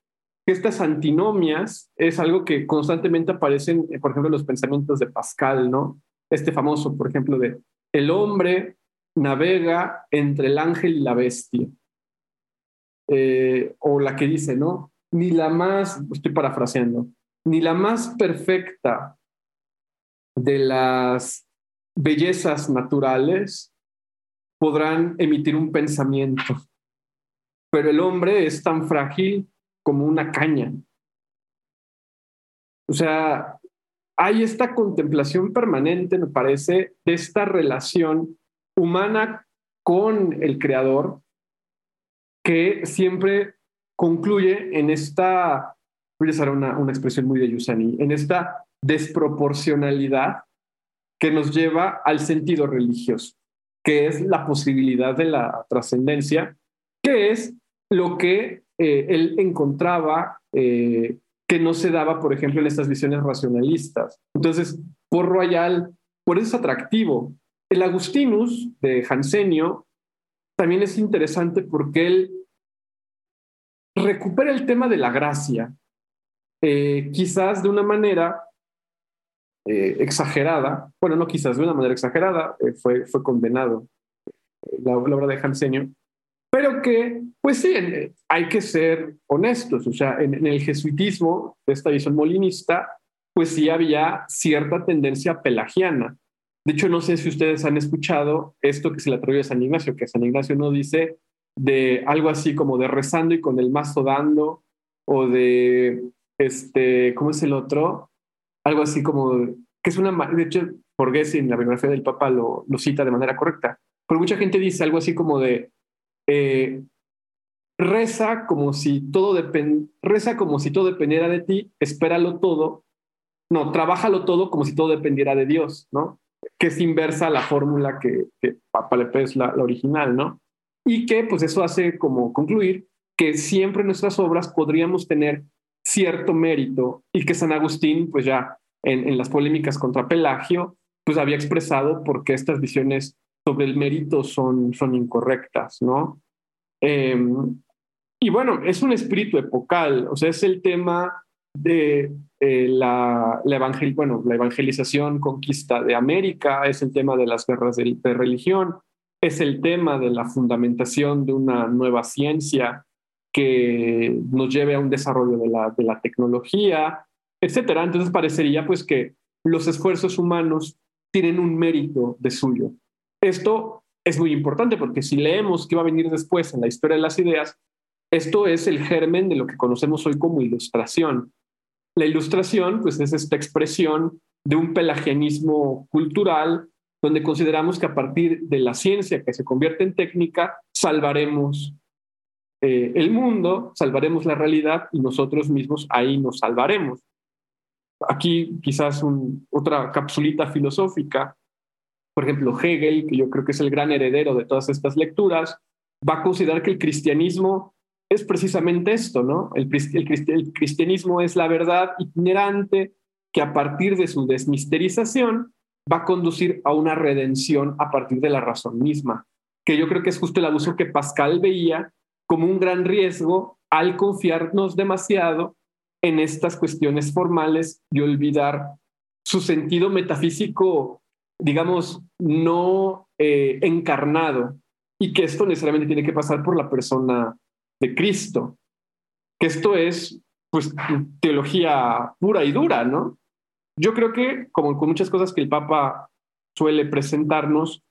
Estas antinomias es algo que constantemente aparecen, por ejemplo, en los pensamientos de Pascal, ¿no? Este famoso, por ejemplo, de el hombre navega entre el ángel y la bestia. Eh, o la que dice, ¿no? Ni la más, estoy parafraseando, ni la más perfecta de las bellezas naturales podrán emitir un pensamiento, pero el hombre es tan frágil como una caña. O sea, hay esta contemplación permanente, me parece, de esta relación humana con el creador que siempre concluye en esta, voy a usar una, una expresión muy de Yusani, en esta desproporcionalidad que nos lleva al sentido religioso, que es la posibilidad de la trascendencia, que es lo que eh, él encontraba eh, que no se daba, por ejemplo, en estas visiones racionalistas. Entonces, por Royal, por eso es atractivo, el Agustinus de Jansenio también es interesante porque él recupera el tema de la gracia, eh, quizás de una manera eh, exagerada, bueno, no quizás de una manera exagerada, eh, fue, fue condenado la, obra de Jansenio, pero que, pues sí, hay que ser honestos, o sea, en, el jesuitismo, esta visión molinista, pues sí había cierta tendencia pelagiana. De hecho, no sé si ustedes han escuchado esto que se le atribuye a San Ignacio, que San Ignacio no dice de algo así como de rezando y con el mazo dando, o de, este, ¿cómo es el otro? Algo así como, que es una, de hecho, Borghese en la biografía del Papa lo, lo cita de manera correcta, pero mucha gente dice algo así como de, eh, reza como si todo reza como si todo dependiera de ti, espéralo todo, no, trabájalo todo como si todo dependiera de Dios, ¿no? Que es inversa a la fórmula que, que Papa Lepe es la, original, ¿no? Y que pues eso hace como concluir que siempre en nuestras obras podríamos tener cierto mérito y que San Agustín pues ya en, las polémicas contra Pelagio pues había expresado por qué estas visiones sobre el mérito son, son incorrectas, ¿no? Em, y bueno, es un espíritu epocal, o sea, es el tema de eh, la, la, evangel bueno, la evangelización, conquista de América, es el tema de las guerras de, de, religión, es el tema de la fundamentación de una nueva ciencia que nos lleve a un desarrollo de la, de la tecnología, etcétera. Entonces parecería pues que los esfuerzos humanos tienen un mérito de suyo. Esto es muy importante porque si leemos qué va a venir después en la historia de las ideas, esto es el germen de lo que conocemos hoy como ilustración. La ilustración, pues, es esta expresión de un pelagianismo cultural donde consideramos que a partir de la ciencia que se convierte en técnica, salvaremos eh, el mundo, salvaremos la realidad y nosotros mismos ahí nos salvaremos. Aquí quizás otra capsulita filosófica por ejemplo, Hegel, que yo creo que es el gran heredero de todas estas lecturas, va a considerar que el cristianismo es precisamente esto, ¿no? El, el, cristianismo es la verdad itinerante que a partir de su desmisterización va a conducir a una redención a partir de la razón misma, que yo creo que es justo el abuso que Pascal veía como un gran riesgo al confiarnos demasiado en estas cuestiones formales y olvidar su sentido metafísico digamos, no eh, encarnado y que esto necesariamente tiene que pasar por la persona de Cristo, que esto es, pues, teología pura y dura, ¿no? Yo creo que, como con muchas cosas que el Papa suele presentarnos,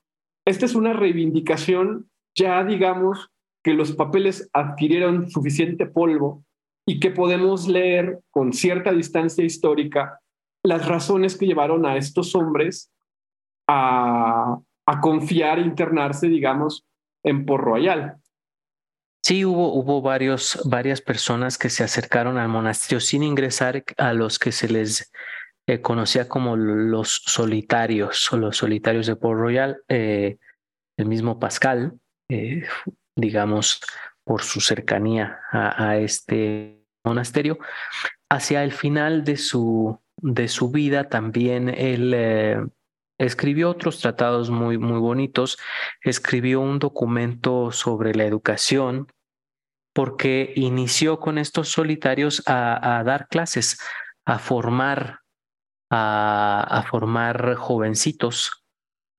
esta es una reivindicación ya, digamos, que los papeles adquirieron suficiente polvo y que podemos leer con cierta distancia histórica las razones que llevaron a estos hombres a, confiar e internarse, digamos, en Port Royal. Sí, hubo, hubo varios, varias personas que se acercaron al monasterio sin ingresar a los que se les eh, conocía como los solitarios o los solitarios de Port Royal. Eh, el mismo Pascal, eh, digamos, por su cercanía a, este monasterio. Hacia el final de su, de su vida también él Escribió otros tratados muy, muy bonitos. Escribió un documento sobre la educación porque inició con estos solitarios a, dar clases, a formar, a, formar jovencitos.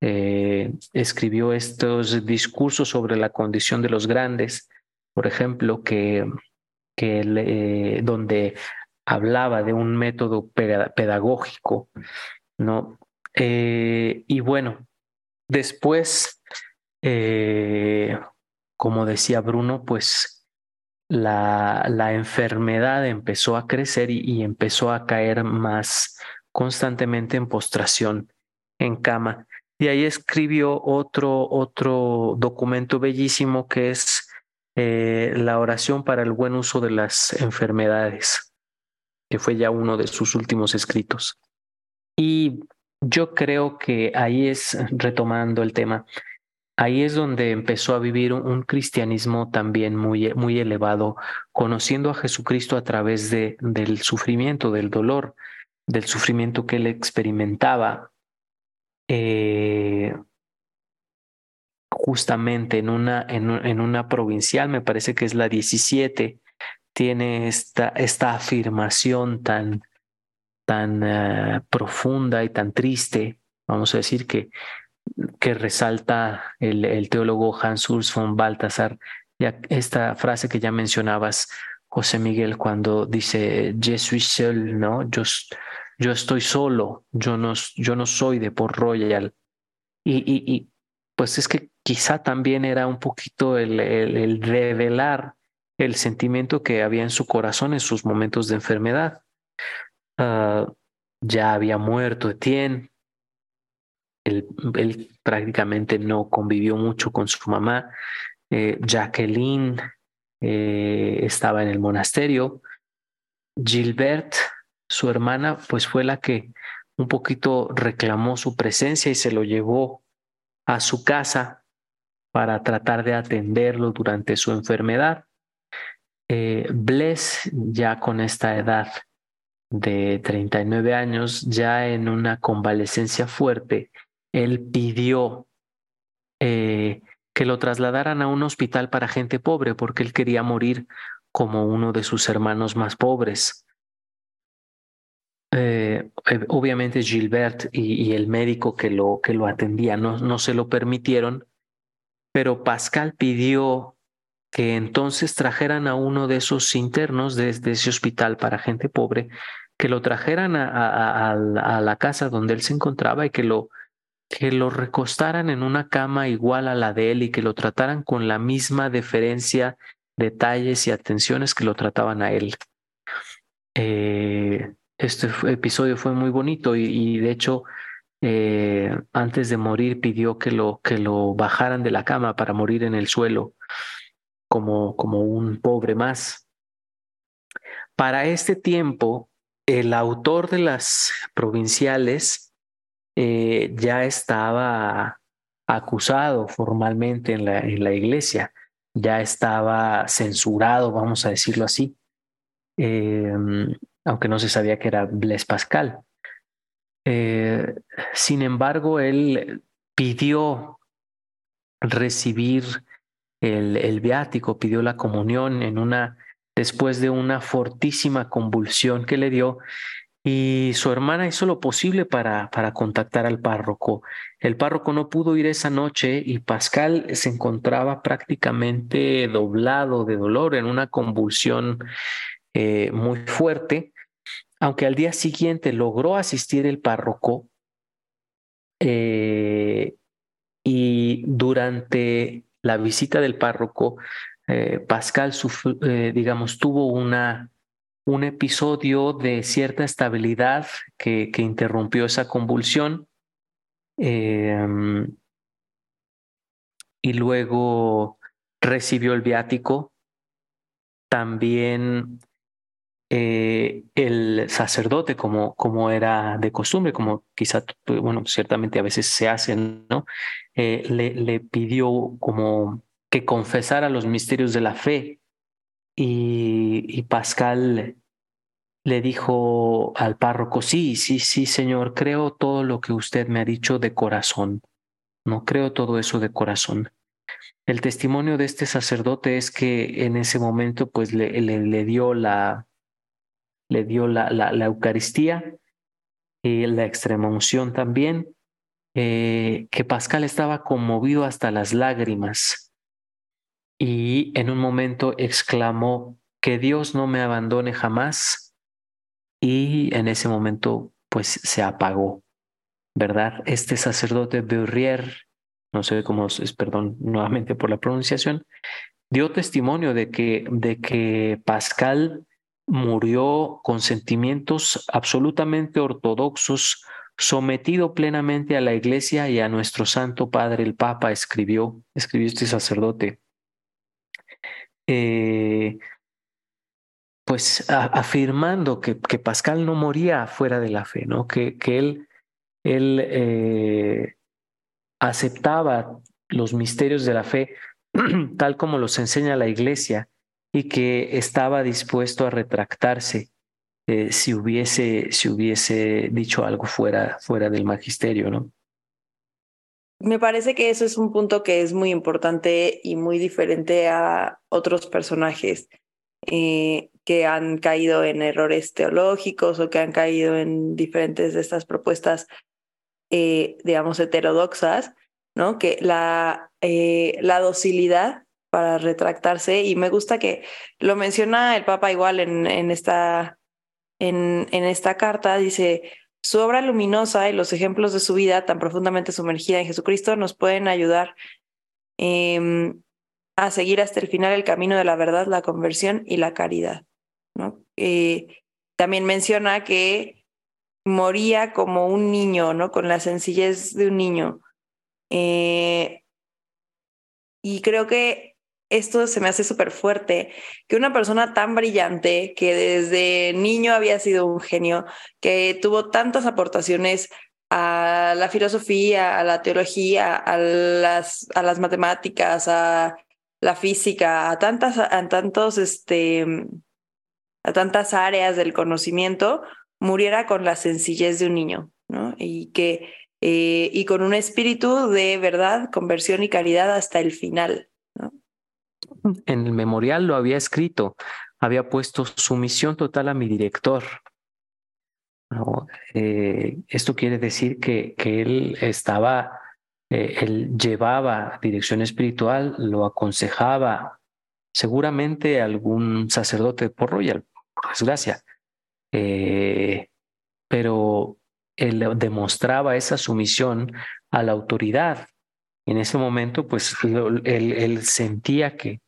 Eh, escribió estos discursos sobre la condición de los grandes, por ejemplo, que, que donde hablaba de un método pedagógico, ¿no? Eh, y bueno, después, eh, como decía Bruno, pues la, la enfermedad empezó a crecer y, empezó a caer más constantemente en postración en cama. Y ahí escribió otro, otro documento bellísimo que es eh, la oración para el buen uso de las enfermedades, que fue ya uno de sus últimos escritos. Y yo creo que ahí es, retomando el tema, ahí es donde empezó a vivir un, cristianismo también muy, muy elevado, conociendo a Jesucristo a través de, del sufrimiento, del dolor, del sufrimiento que él experimentaba. Eh, justamente en una, en, en, una provincial, me parece que es la 17, tiene esta, esta afirmación tan, tan eh, profunda y tan triste, vamos a decir, que, que resalta el, el teólogo Hans Urs von Balthasar, ya esta frase que ya mencionabas, José Miguel, cuando dice, Je suis seul, ¿no? Yo, yo estoy solo, yo no, yo no soy de Port Royal. Y, y, y pues es que quizá también era un poquito el, el, revelar el sentimiento que había en su corazón en sus momentos de enfermedad. Ah, ya había muerto Etienne, él, prácticamente no convivió mucho con su mamá, eh, Jacqueline eh, estaba en el monasterio, Gilbert, su hermana, pues fue la que un poquito reclamó su presencia y se lo llevó a su casa para tratar de atenderlo durante su enfermedad. Eh, Bless, ya con esta edad de 39 años, ya en una convalecencia fuerte, él pidió eh, que lo trasladaran a un hospital para gente pobre porque él quería morir como uno de sus hermanos más pobres. Eh, eh, obviamente Gilbert y, el médico que lo, que lo atendía no, no se lo permitieron, pero Pascal pidió que entonces trajeran a uno de esos internos desde ese hospital para gente pobre, que lo trajeran a, a la casa donde él se encontraba y que lo, que lo recostaran en una cama igual a la de él y que lo trataran con la misma deferencia, detalles y atenciones que lo trataban a él. Eh, este episodio fue muy bonito y, de hecho eh, antes de morir pidió que lo, que lo bajaran de la cama para morir en el suelo como, como un pobre más. Para este tiempo, el autor de las provinciales eh, ya estaba acusado formalmente en la, en la iglesia, ya estaba censurado, vamos a decirlo así, em, aunque no se sabía que era Blaise Pascal. Eh, sin embargo, él pidió recibir el, viático, pidió la comunión en una, después de una fortísima convulsión que le dio y su hermana hizo lo posible para, para contactar al párroco. El párroco no pudo ir esa noche y Pascal se encontraba prácticamente doblado de dolor en una convulsión eh, muy fuerte, aunque al día siguiente logró asistir el párroco eh, y durante la visita del párroco, eh, Pascal, digamos, tuvo una un episodio de cierta estabilidad que, que interrumpió esa convulsión. Em, y luego recibió el viático. También eh, el sacerdote, como, como era de costumbre, como quizá, bueno, ciertamente a veces se hace, ¿no? Eh, le, pidió como que confesara los misterios de la fe y, Pascal le dijo al párroco, sí, sí, sí, señor, creo todo lo que usted me ha dicho de corazón. No creo todo eso de corazón. El testimonio de este sacerdote es que en ese momento pues le, le, dio la le dio la, la, Eucaristía y la extrema unción también, eh, que Pascal estaba conmovido hasta las lágrimas y en un momento exclamó, que Dios no me abandone jamás. Y en ese momento, pues se apagó, ¿verdad? Este sacerdote Beurrier, no sé cómo es, perdón nuevamente por la pronunciación, dio testimonio de que, de que Pascal murió con sentimientos absolutamente ortodoxos, sometido plenamente a la iglesia y a nuestro Santo Padre el Papa, escribió, escribió este sacerdote. Eh, pues afirmando que, que, Pascal no moría fuera de la fe, ¿no? que, que él, él eh, aceptaba los misterios de la fe tal como los enseña la iglesia y que estaba dispuesto a retractarse eh, si, hubiese, si hubiese dicho algo fuera, fuera del magisterio, ¿no? Me parece que eso es un punto que es muy importante y muy diferente a otros personajes eh, que han caído en errores teológicos o que han caído en diferentes de estas propuestas, eh, digamos, heterodoxas, ¿no? Que la, la docilidad para retractarse y me gusta que lo menciona el Papa igual en, esta, en, en esta carta, dice, su obra luminosa y los ejemplos de su vida tan profundamente sumergida en Jesucristo nos pueden ayudar em, a seguir hasta el final el camino de la verdad, la conversión y la caridad. ¿no? Eh, también menciona que moría como un niño, ¿no? Con la sencillez de un niño. Eh, y creo que esto se me hace súper fuerte, que una persona tan brillante, que desde niño había sido un genio, que tuvo tantas aportaciones a la filosofía, a la teología, a las, a las matemáticas, a la física, a tantas, a tantos, este, a tantas áreas del conocimiento, muriera con la sencillez de un niño, ¿no? Y que eh, y con un espíritu de verdad, conversión y caridad hasta el final. En el memorial lo había escrito, había puesto sumisión total a mi director. Eh, esto quiere decir que, él estaba, eh, él llevaba dirección espiritual, lo aconsejaba, seguramente algún sacerdote por royal, por desgracia, eh, pero él demostraba esa sumisión a la autoridad. En ese momento, pues él, sentía que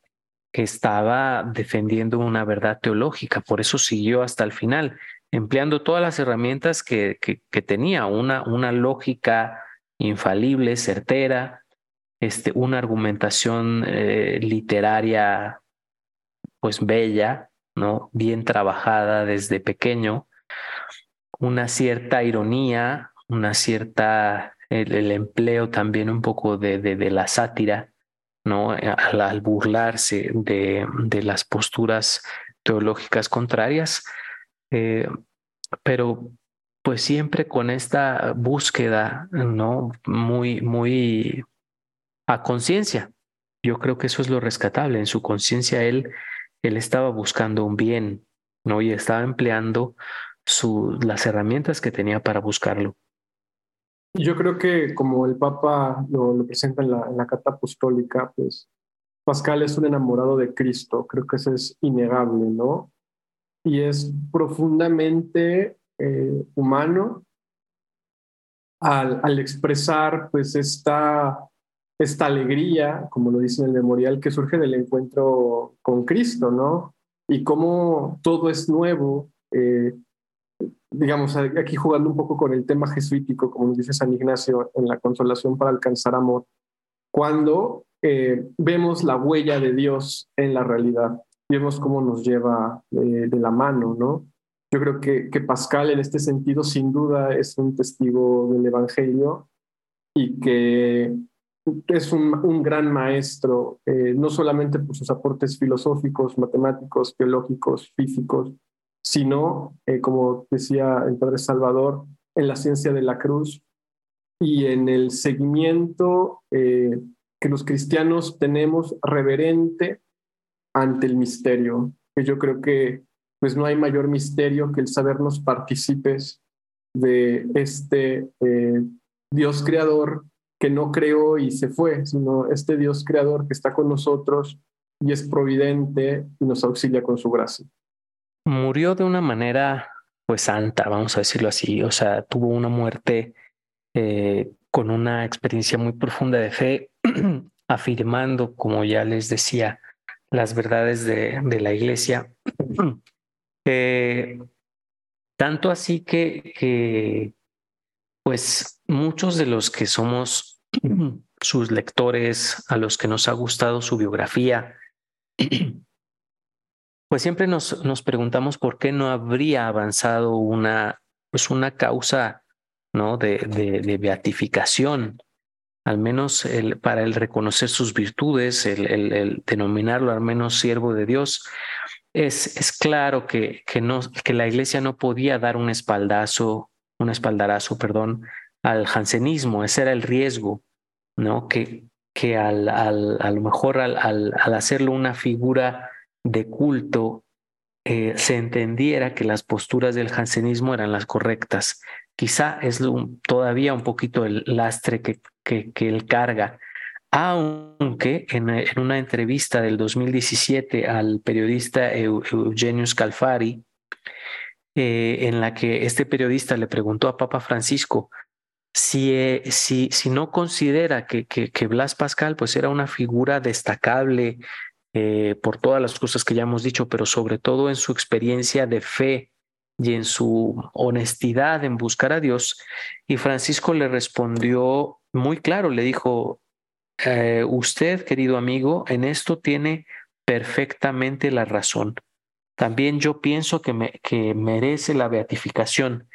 estaba defendiendo una verdad teológica, por eso siguió hasta el final, empleando todas las herramientas que, que, tenía, una, una lógica infalible, certera, este, una argumentación eh, literaria pues bella, ¿no? Bien trabajada desde pequeño, una cierta ironía, una cierta, el, empleo también un poco de, de, la sátira, ¿no? Al, burlarse de, las posturas teológicas contrarias, eh, pero pues siempre con esta búsqueda, ¿no? Muy, muy a conciencia. Yo creo que eso es lo rescatable. En su conciencia él él estaba buscando un bien, ¿no? Y estaba empleando las herramientas que tenía para buscarlo. Yo creo que como el Papa lo, presenta en la, carta apostólica, pues Pascal es un enamorado de Cristo, creo que eso es innegable, ¿no? Y es profundamente eh, humano al, al, expresar pues esta esta alegría, como lo dice en el memorial, que surge del encuentro con Cristo, ¿no? Y cómo todo es nuevo, eh, digamos, aquí jugando un poco con el tema jesuítico, como dice San Ignacio en la consolación para alcanzar amor, cuando eh, vemos la huella de Dios en la realidad, vemos cómo nos lleva de, de la mano, ¿no? Yo creo que, que Pascal en este sentido sin duda es un testigo del Evangelio y que es un, gran maestro, eh, no solamente por sus aportes filosóficos, matemáticos, teológicos, físicos, sino, eh, como decía el Padre Salvador, en la ciencia de la cruz y en el seguimiento eh, que los cristianos tenemos reverente ante el misterio, que yo creo que pues no hay mayor misterio que el sabernos partícipes de este Dios creador que no creó y se fue, sino este Dios creador que está con nosotros y es providente y nos auxilia con su gracia. Murió de una manera pues santa, vamos a decirlo así, o sea, tuvo una muerte eh, con una experiencia muy profunda de fe, afirmando, como ya les decía, las verdades de, de la iglesia. Eh, tanto así que, que pues muchos de los que somos sus lectores, a los que nos ha gustado su biografía, pues siempre nos, nos preguntamos por qué no habría avanzado una, pues una causa ¿no? de, de, beatificación, al menos el, para el reconocer sus virtudes, el, el, denominarlo al menos siervo de Dios. Es, es claro que, que, no, que la iglesia no podía dar un espaldazo un espaldarazo, perdón, al jansenismo. Ese era el riesgo, ¿no? Que, que al, al, a lo mejor al, al, hacerlo una figura de culto, eh, se entendiera que las posturas del jansenismo eran las correctas. Quizá es todavía un poquito el lastre que, que, que él carga. aunque en, una entrevista del 2017 al periodista Eugenio Scalfari, eh, en la que este periodista le preguntó a Papa Francisco si, eh, si, si no considera que, que, Blas Pascal pues era una figura destacable eh, por todas las cosas que ya hemos dicho, pero sobre todo en su experiencia de fe y en su honestidad en buscar a Dios. Y Francisco le respondió muy claro, le dijo, eh, usted, querido amigo, en esto tiene perfectamente la razón. También yo pienso que, me, que merece la beatificación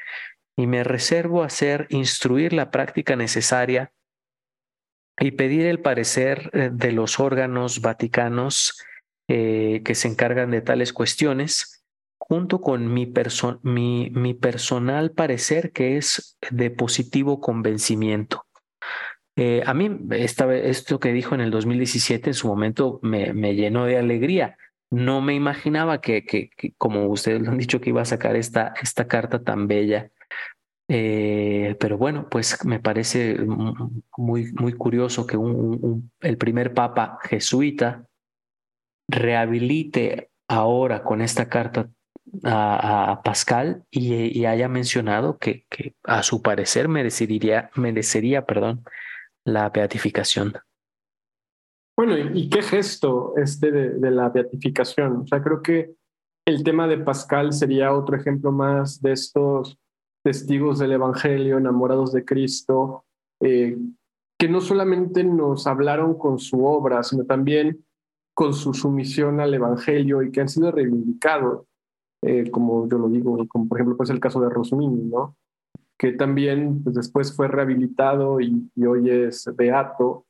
y me reservo a hacer instruir la práctica necesaria y pedir el parecer eh, de los órganos vaticanos eh, que se encargan de tales cuestiones, junto con mi, mi, mi personal parecer que es de positivo convencimiento. Eh, a mí esta, esto que dijo en el 2017 en su momento me, me llenó de alegría. No me imaginaba que, que, como ustedes lo han dicho, que iba a sacar esta, esta carta tan bella. Eh, pero bueno, pues me parece muy, muy curioso que un, el primer papa jesuita rehabilite ahora con esta carta a, Pascal y, haya mencionado que, que, a su parecer merecería, merecería perdón, la beatificación. Bueno, ¿y, qué gesto este de, la beatificación? O sea, creo que el tema de Pascal sería otro ejemplo más de estos testigos del Evangelio, enamorados de Cristo, eh, que no solamente nos hablaron con su obra, sino también con su sumisión al Evangelio y que han sido reivindicados, eh, como yo lo digo, como por ejemplo pues el caso de Rosmini, ¿no? que también pues, después fue rehabilitado y, hoy es beato,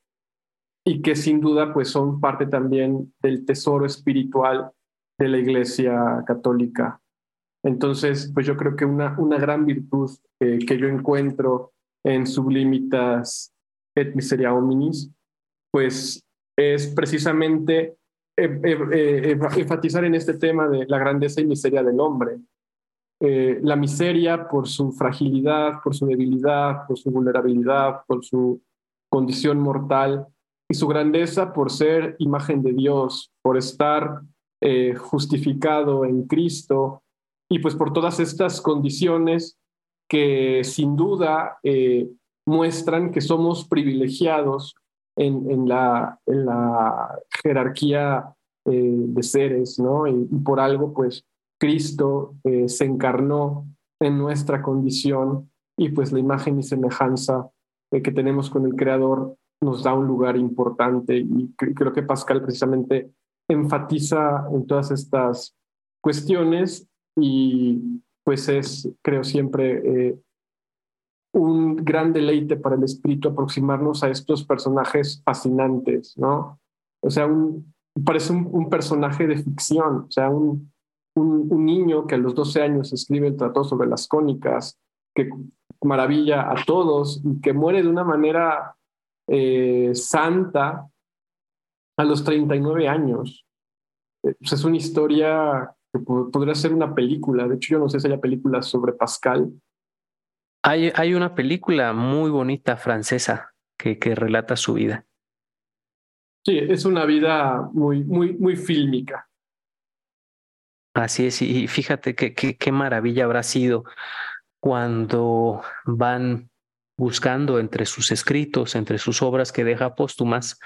y que sin duda pues son parte también del tesoro espiritual de la Iglesia Católica. Entonces, pues yo creo que una, una gran virtud que yo encuentro en Sublimitas et Miseria Hominis, pues es precisamente eh, eh, eh, enfatizar en este tema de la grandeza y miseria del hombre, eh, la miseria por su fragilidad, por su debilidad, por su vulnerabilidad, por su condición mortal y su grandeza por ser imagen de Dios, por estar eh, justificado en Cristo y pues por todas estas condiciones que sin duda eh, muestran que somos privilegiados en, la, en la, jerarquía de seres, ¿no? y, por algo pues Cristo eh, se encarnó en nuestra condición y pues la imagen y semejanza eh, que tenemos con el Creador nos da un lugar importante y creo que Pascal precisamente enfatiza en todas estas cuestiones y pues es, creo siempre, eh, un gran deleite para el espíritu aproximarnos a estos personajes fascinantes, ¿no? O sea, parece un, un personaje de ficción, o sea, un, un, niño que a los 12 años escribe el tratado sobre las cónicas, que maravilla a todos y que muere de una manera eh, santa a los 39 años. Eh, pues es una historia que podría ser una película. De hecho, yo no sé si hay películas sobre Pascal. Hay, hay una película muy bonita francesa que, que relata su vida. Sí, es una vida muy, muy, muy fílmica. Así es, y fíjate que qué maravilla habrá sido cuando van buscando entre sus escritos, entre sus obras que deja póstumas,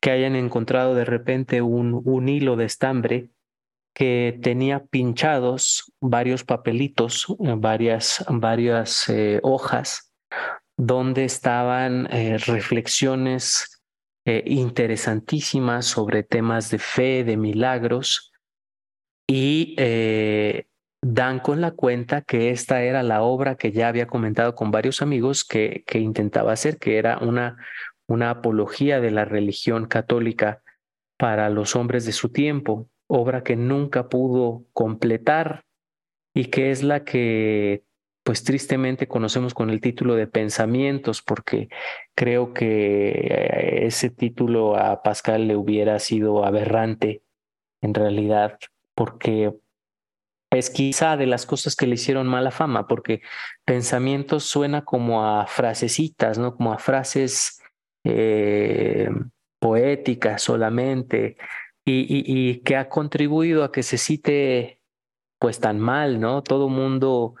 que hayan encontrado de repente un, un hilo de estambre que tenía pinchados varios papelitos, eh, varias, varias eh, hojas, donde estaban eh, reflexiones interesantísimas sobre temas de fe, de milagros, y dan con la cuenta que esta era la obra que ya había comentado con varios amigos que, que intentaba hacer, que era una, una apología de la religión católica para los hombres de su tiempo, obra que nunca pudo completar y que es la que pues tristemente conocemos con el título de Pensamientos, porque creo que eh, ese título a Pascal le hubiera sido aberrante en realidad porque es quizá de las cosas que le hicieron mala fama, porque pensamientos suena como a frasecitas, ¿no? Como a frases eh, poética solamente y, que ha contribuido a que se cite pues tan mal, ¿no? Todo mundo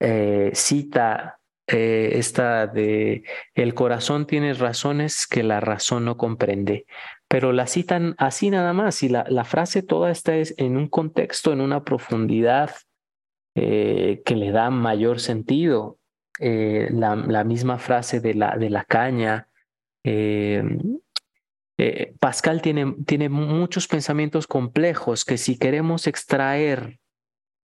eh, cita eh, esta de el corazón tiene razones que la razón no comprende, pero la citan así nada más y la, frase toda está en un contexto, en una profundidad eh, que le da mayor sentido. la, la, misma frase de la, de la caña, eh, Pascal tiene, tiene muchos pensamientos complejos que si queremos extraer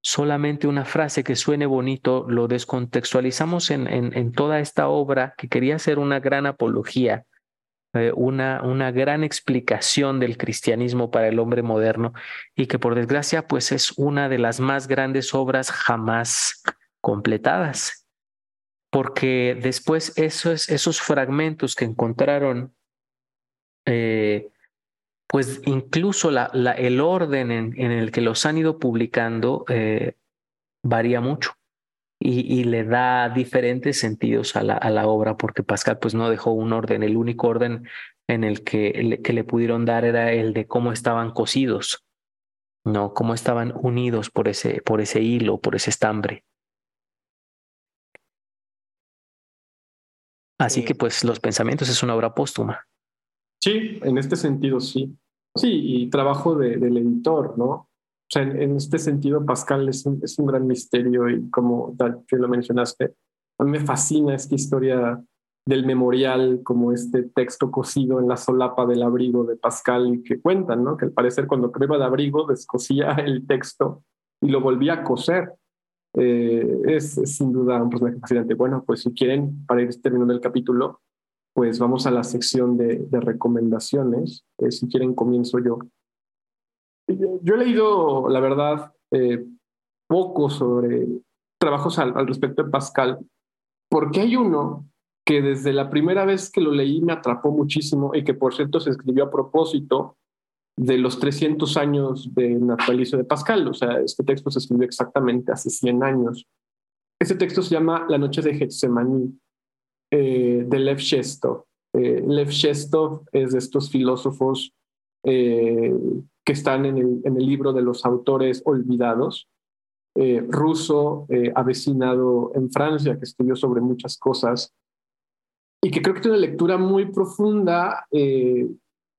solamente una frase que suene bonito, lo descontextualizamos en, en, toda esta obra que quería ser una gran apología, eh, una, una gran explicación del cristianismo para el hombre moderno y que por desgracia pues es una de las más grandes obras jamás completadas. Porque después esos, esos fragmentos que encontraron eh, pues incluso la, el orden en, el que los han ido publicando eh, varía mucho y, le da diferentes sentidos a la, a la, obra, porque Pascal pues no dejó un orden, el único orden en el que le, que le pudieron dar era el de cómo estaban cosidos, no, cómo estaban unidos por ese, por ese hilo, por ese estambre. Así que pues los pensamientos es una obra póstuma. Sí, en este sentido sí. Sí, y trabajo del editor, ¿no? O sea, en, este sentido, Pascal es un, es un, gran misterio y como que lo mencionaste, a mí me fascina esta historia del memorial, como este texto cosido en la solapa del abrigo de Pascal que cuentan, ¿no? Que al parecer cuando iba de abrigo descosía el texto y lo volvía a coser. Eh, es, es, sin duda un personaje fascinante. Bueno, pues si quieren, para ir terminando el capítulo, pues vamos a la sección de, recomendaciones. Eh, si quieren, comienzo yo. Yo he leído, la verdad, eh, poco sobre trabajos al, respecto de Pascal, porque hay uno que desde la primera vez que lo leí me atrapó muchísimo y que por cierto se escribió a propósito de los 300 años de natalicio de Pascal. O sea, este texto se escribió exactamente hace 100 años. Este texto se llama La noche de Getsemaní eh, de Lev Shestov. Eh, Lev Shestov es de estos filósofos eh, que están en el, en el, libro de los autores olvidados, ruso, avecinado en Francia, que estudió sobre muchas cosas y que creo que tiene una lectura muy profunda,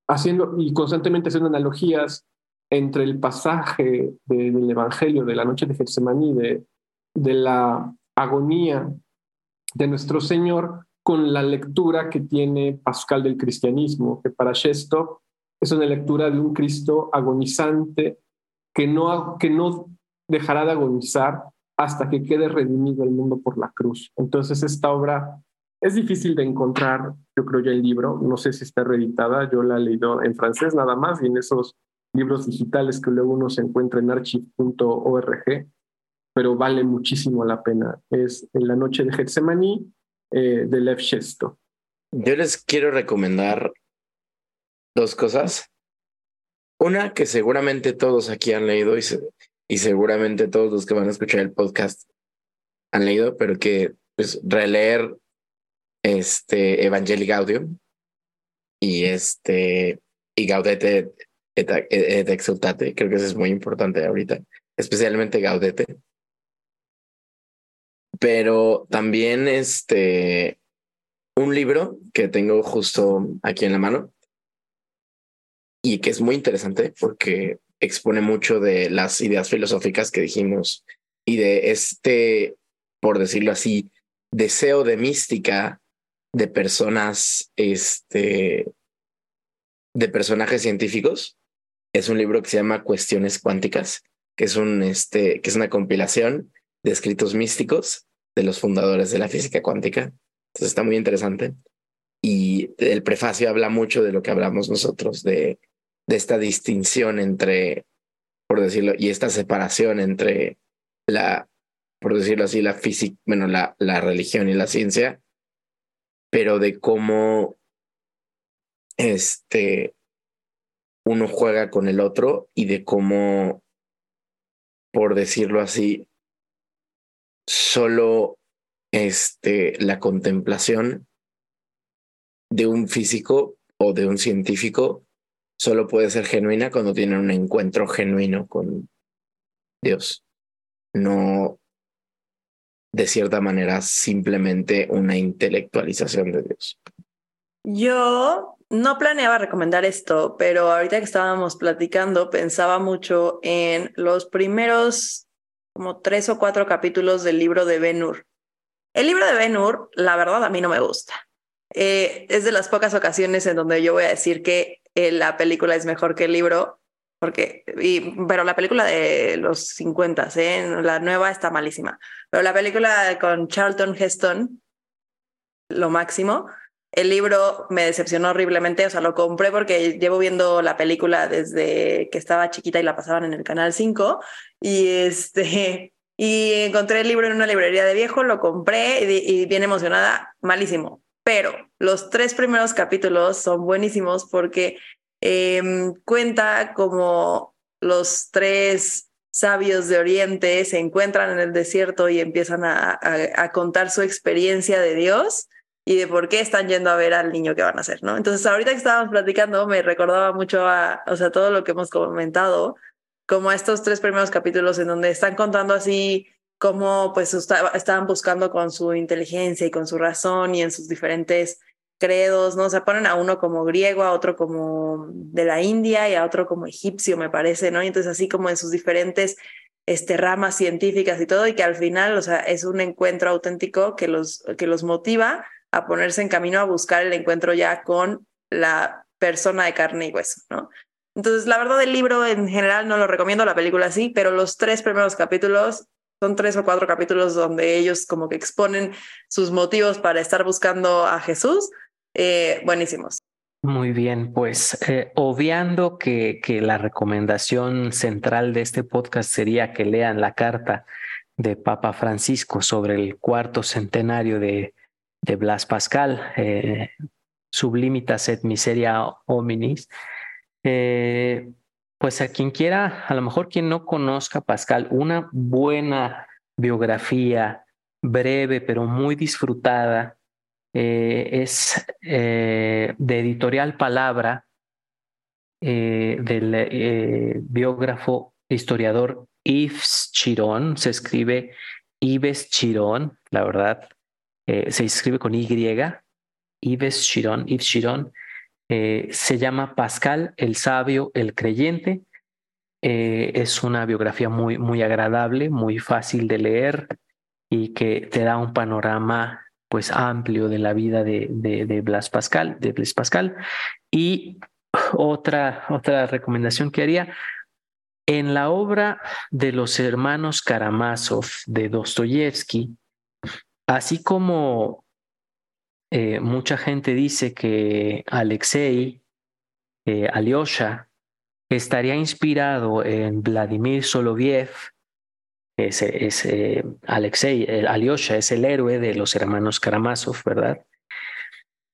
haciendo y constantemente haciendo analogías entre el pasaje del Evangelio de la noche de Getsemaní, de, de la agonía de nuestro Señor con la lectura que tiene Pascal del cristianismo, que para Shesto es una lectura de un Cristo agonizante que no, que no dejará de agonizar hasta que quede redimido el mundo por la cruz. Entonces esta obra es difícil de encontrar, yo creo ya el libro, no sé si está reeditada, yo la he leído en francés nada más y en esos libros digitales que luego uno se encuentra en archive.org, pero vale muchísimo la pena. Es En la noche de Getsemaní eh, de Lev. Yo les quiero recomendar dos cosas. Una que seguramente todos aquí han leído y, y seguramente todos los que van a escuchar el podcast han leído, pero que pues releer este Evangelii Gaudium y este y Gaudete et, et Exultate, creo que eso es muy importante ahorita, especialmente Gaudete pero también este, un libro que tengo justo aquí en la mano y que es muy interesante porque expone mucho de las ideas filosóficas que dijimos y de este, por decirlo así, deseo de mística de personas, este, de personajes científicos. Es un libro que se llama Cuestiones Cuánticas, que es un, este, que es una compilación de escritos místicos de los fundadores de la física cuántica. Entonces está muy interesante. Y el prefacio habla mucho de lo que hablamos nosotros, de, de esta distinción entre, por decirlo, y esta separación entre la, por decirlo así, la física, bueno, la, la religión y la ciencia, pero de cómo este uno juega con el otro y de cómo, por decirlo así, solo este, la contemplación de un físico o de un científico solo puede ser genuina cuando tienen un encuentro genuino con Dios. No de cierta manera simplemente una intelectualización de Dios. Yo no planeaba recomendar esto, pero ahorita que estábamos platicando pensaba mucho en los primeros como tres o cuatro capítulos del libro de Ben Hur. El libro de Ben Hur, la verdad, a mí no me gusta. Eh, es de las pocas ocasiones en donde yo voy a decir que eh, la película es mejor que el libro, porque, pero la película de los 50, ¿eh? la nueva está malísima, pero la película con Charlton Heston, lo máximo. El libro me decepcionó horriblemente, o sea, lo compré porque llevo viendo la película desde que estaba chiquita y la pasaban en el canal 5 y este y encontré el libro en una librería de viejo, lo compré y, bien emocionada, malísimo. Pero los tres primeros capítulos son buenísimos porque eh, cuenta como los tres sabios de Oriente se encuentran en el desierto y empiezan a, contar su experiencia de Dios y de por qué están yendo a ver al niño que van a hacer, ¿no? Entonces, ahorita que estábamos platicando, me recordaba mucho a, o sea, todo lo que hemos comentado, como estos tres primeros capítulos en donde están contando así cómo pues estaban buscando con su inteligencia y con su razón y en sus diferentes credos, ¿no? O sea, ponen a uno como griego, a otro como de la India y a otro como egipcio, me parece, ¿no? Y entonces así como en sus diferentes este, ramas científicas y todo, y que al final, o sea, es un encuentro auténtico que los, que los motiva a ponerse en camino a buscar el encuentro ya con la persona de carne y hueso, ¿no? Entonces, la verdad, el libro en general no lo recomiendo, la película sí, pero los tres primeros capítulos son tres o cuatro capítulos donde ellos como que exponen sus motivos para estar buscando a Jesús eh, buenísimos. Muy bien, pues eh, obviando que, que la recomendación central de este podcast sería que lean la carta de Papa Francisco sobre el cuarto centenario de, de Blas Pascal, eh, Sublimitas et Miseria Hominis, eh, pues a quien quiera, a lo mejor quien no conozca Pascal, una buena biografía breve pero muy disfrutada eh, es de editorial Palabra del biógrafo historiador Yves Chiron, se escribe Yves Chiron, la verdad, se escribe con Y, Yves Chiron, Yves Chiron, se llama Pascal el Sabio, el Creyente. es una biografía muy, muy agradable, muy fácil de leer y que te da un panorama pues amplio de la vida de, de, Blas Pascal, de Pascal. Y otra, otra recomendación que haría, en la obra de los hermanos Karamazov de Dostoyevsky, así como eh, mucha gente dice que Alexei, eh, Alyosha, estaría inspirado en Vladimir Soloviev, es, eh, Alexei, el Alyosha es el héroe de los hermanos Karamazov, ¿verdad?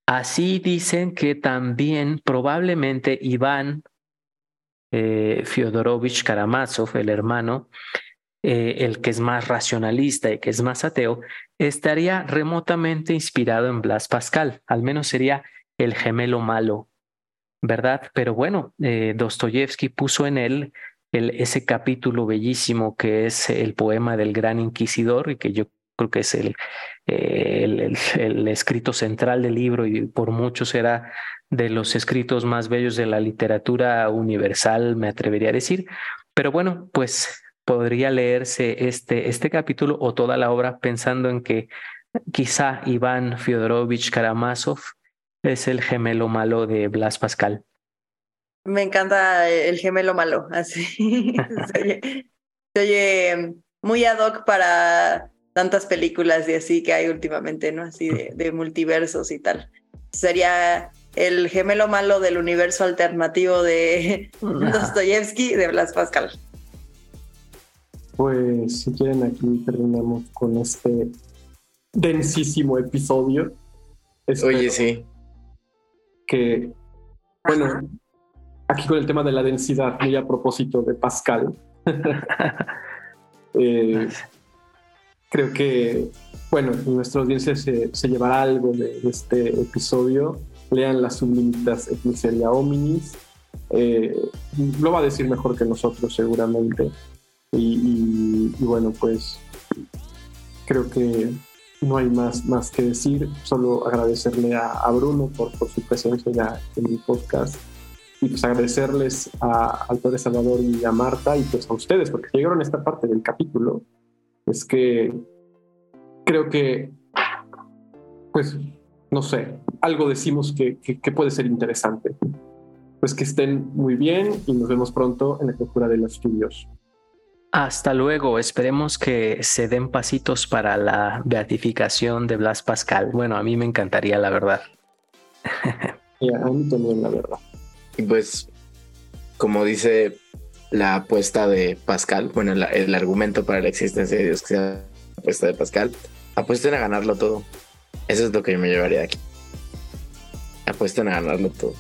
Así dicen que también probablemente Iván Fyodorovich Karamazov, el hermano, eh, el que es más racionalista y que es más ateo, estaría remotamente inspirado en Blas Pascal, al menos sería el gemelo malo, ¿verdad? Pero bueno, Dostoyevsky puso en él ese capítulo bellísimo que es el poema del gran inquisidor y que yo creo que es el, el, el, escrito central del libro y por muchos será de los escritos más bellos de la literatura universal, me atrevería a decir. Pero bueno, pues podría leerse este, este capítulo o toda la obra pensando en que quizá Iván Fyodorovich Karamazov es el gemelo malo de Blas Pascal. Me encanta el gemelo malo, así. se, oye, muy ad hoc para tantas películas y así que hay últimamente, ¿no? Así de, multiversos y tal. Sería el gemelo malo del universo alternativo de Dostoyevsky de Blas Pascal. Pues si quieren aquí terminamos con este densísimo episodio. Oye, sí. Que, bueno, aquí con el tema de la densidad, muy a propósito de Pascal. Eh, creo que, bueno, nuestra audiencia se, llevará algo de, este episodio lean las sublimitas Epiceria Hominis. Eh, lo va a decir mejor que nosotros seguramente. Y, bueno, pues creo que no hay más, más que decir, solo agradecerle a, Bruno por, por, su presencia ya en mi podcast y pues agradecerles a, al Salvador y a Marta y pues a ustedes porque llegaron a esta parte del capítulo. Es que creo que, pues, no sé, algo decimos que, que, puede ser interesante. Pues que estén muy bien y nos vemos pronto en la cultura de los estudios. Hasta luego. Esperemos que se den pasitos para la beatificación de Blas Pascal. Bueno, a mí me encantaría, la verdad. y a mí también, la verdad. Y pues, como dice la apuesta de Pascal, bueno, el argumento para la existencia de Dios que sea la apuesta de Pascal, apuesten a ganarlo todo. Eso es lo que yo me llevaría aquí. Apuesten a ganarlo todo.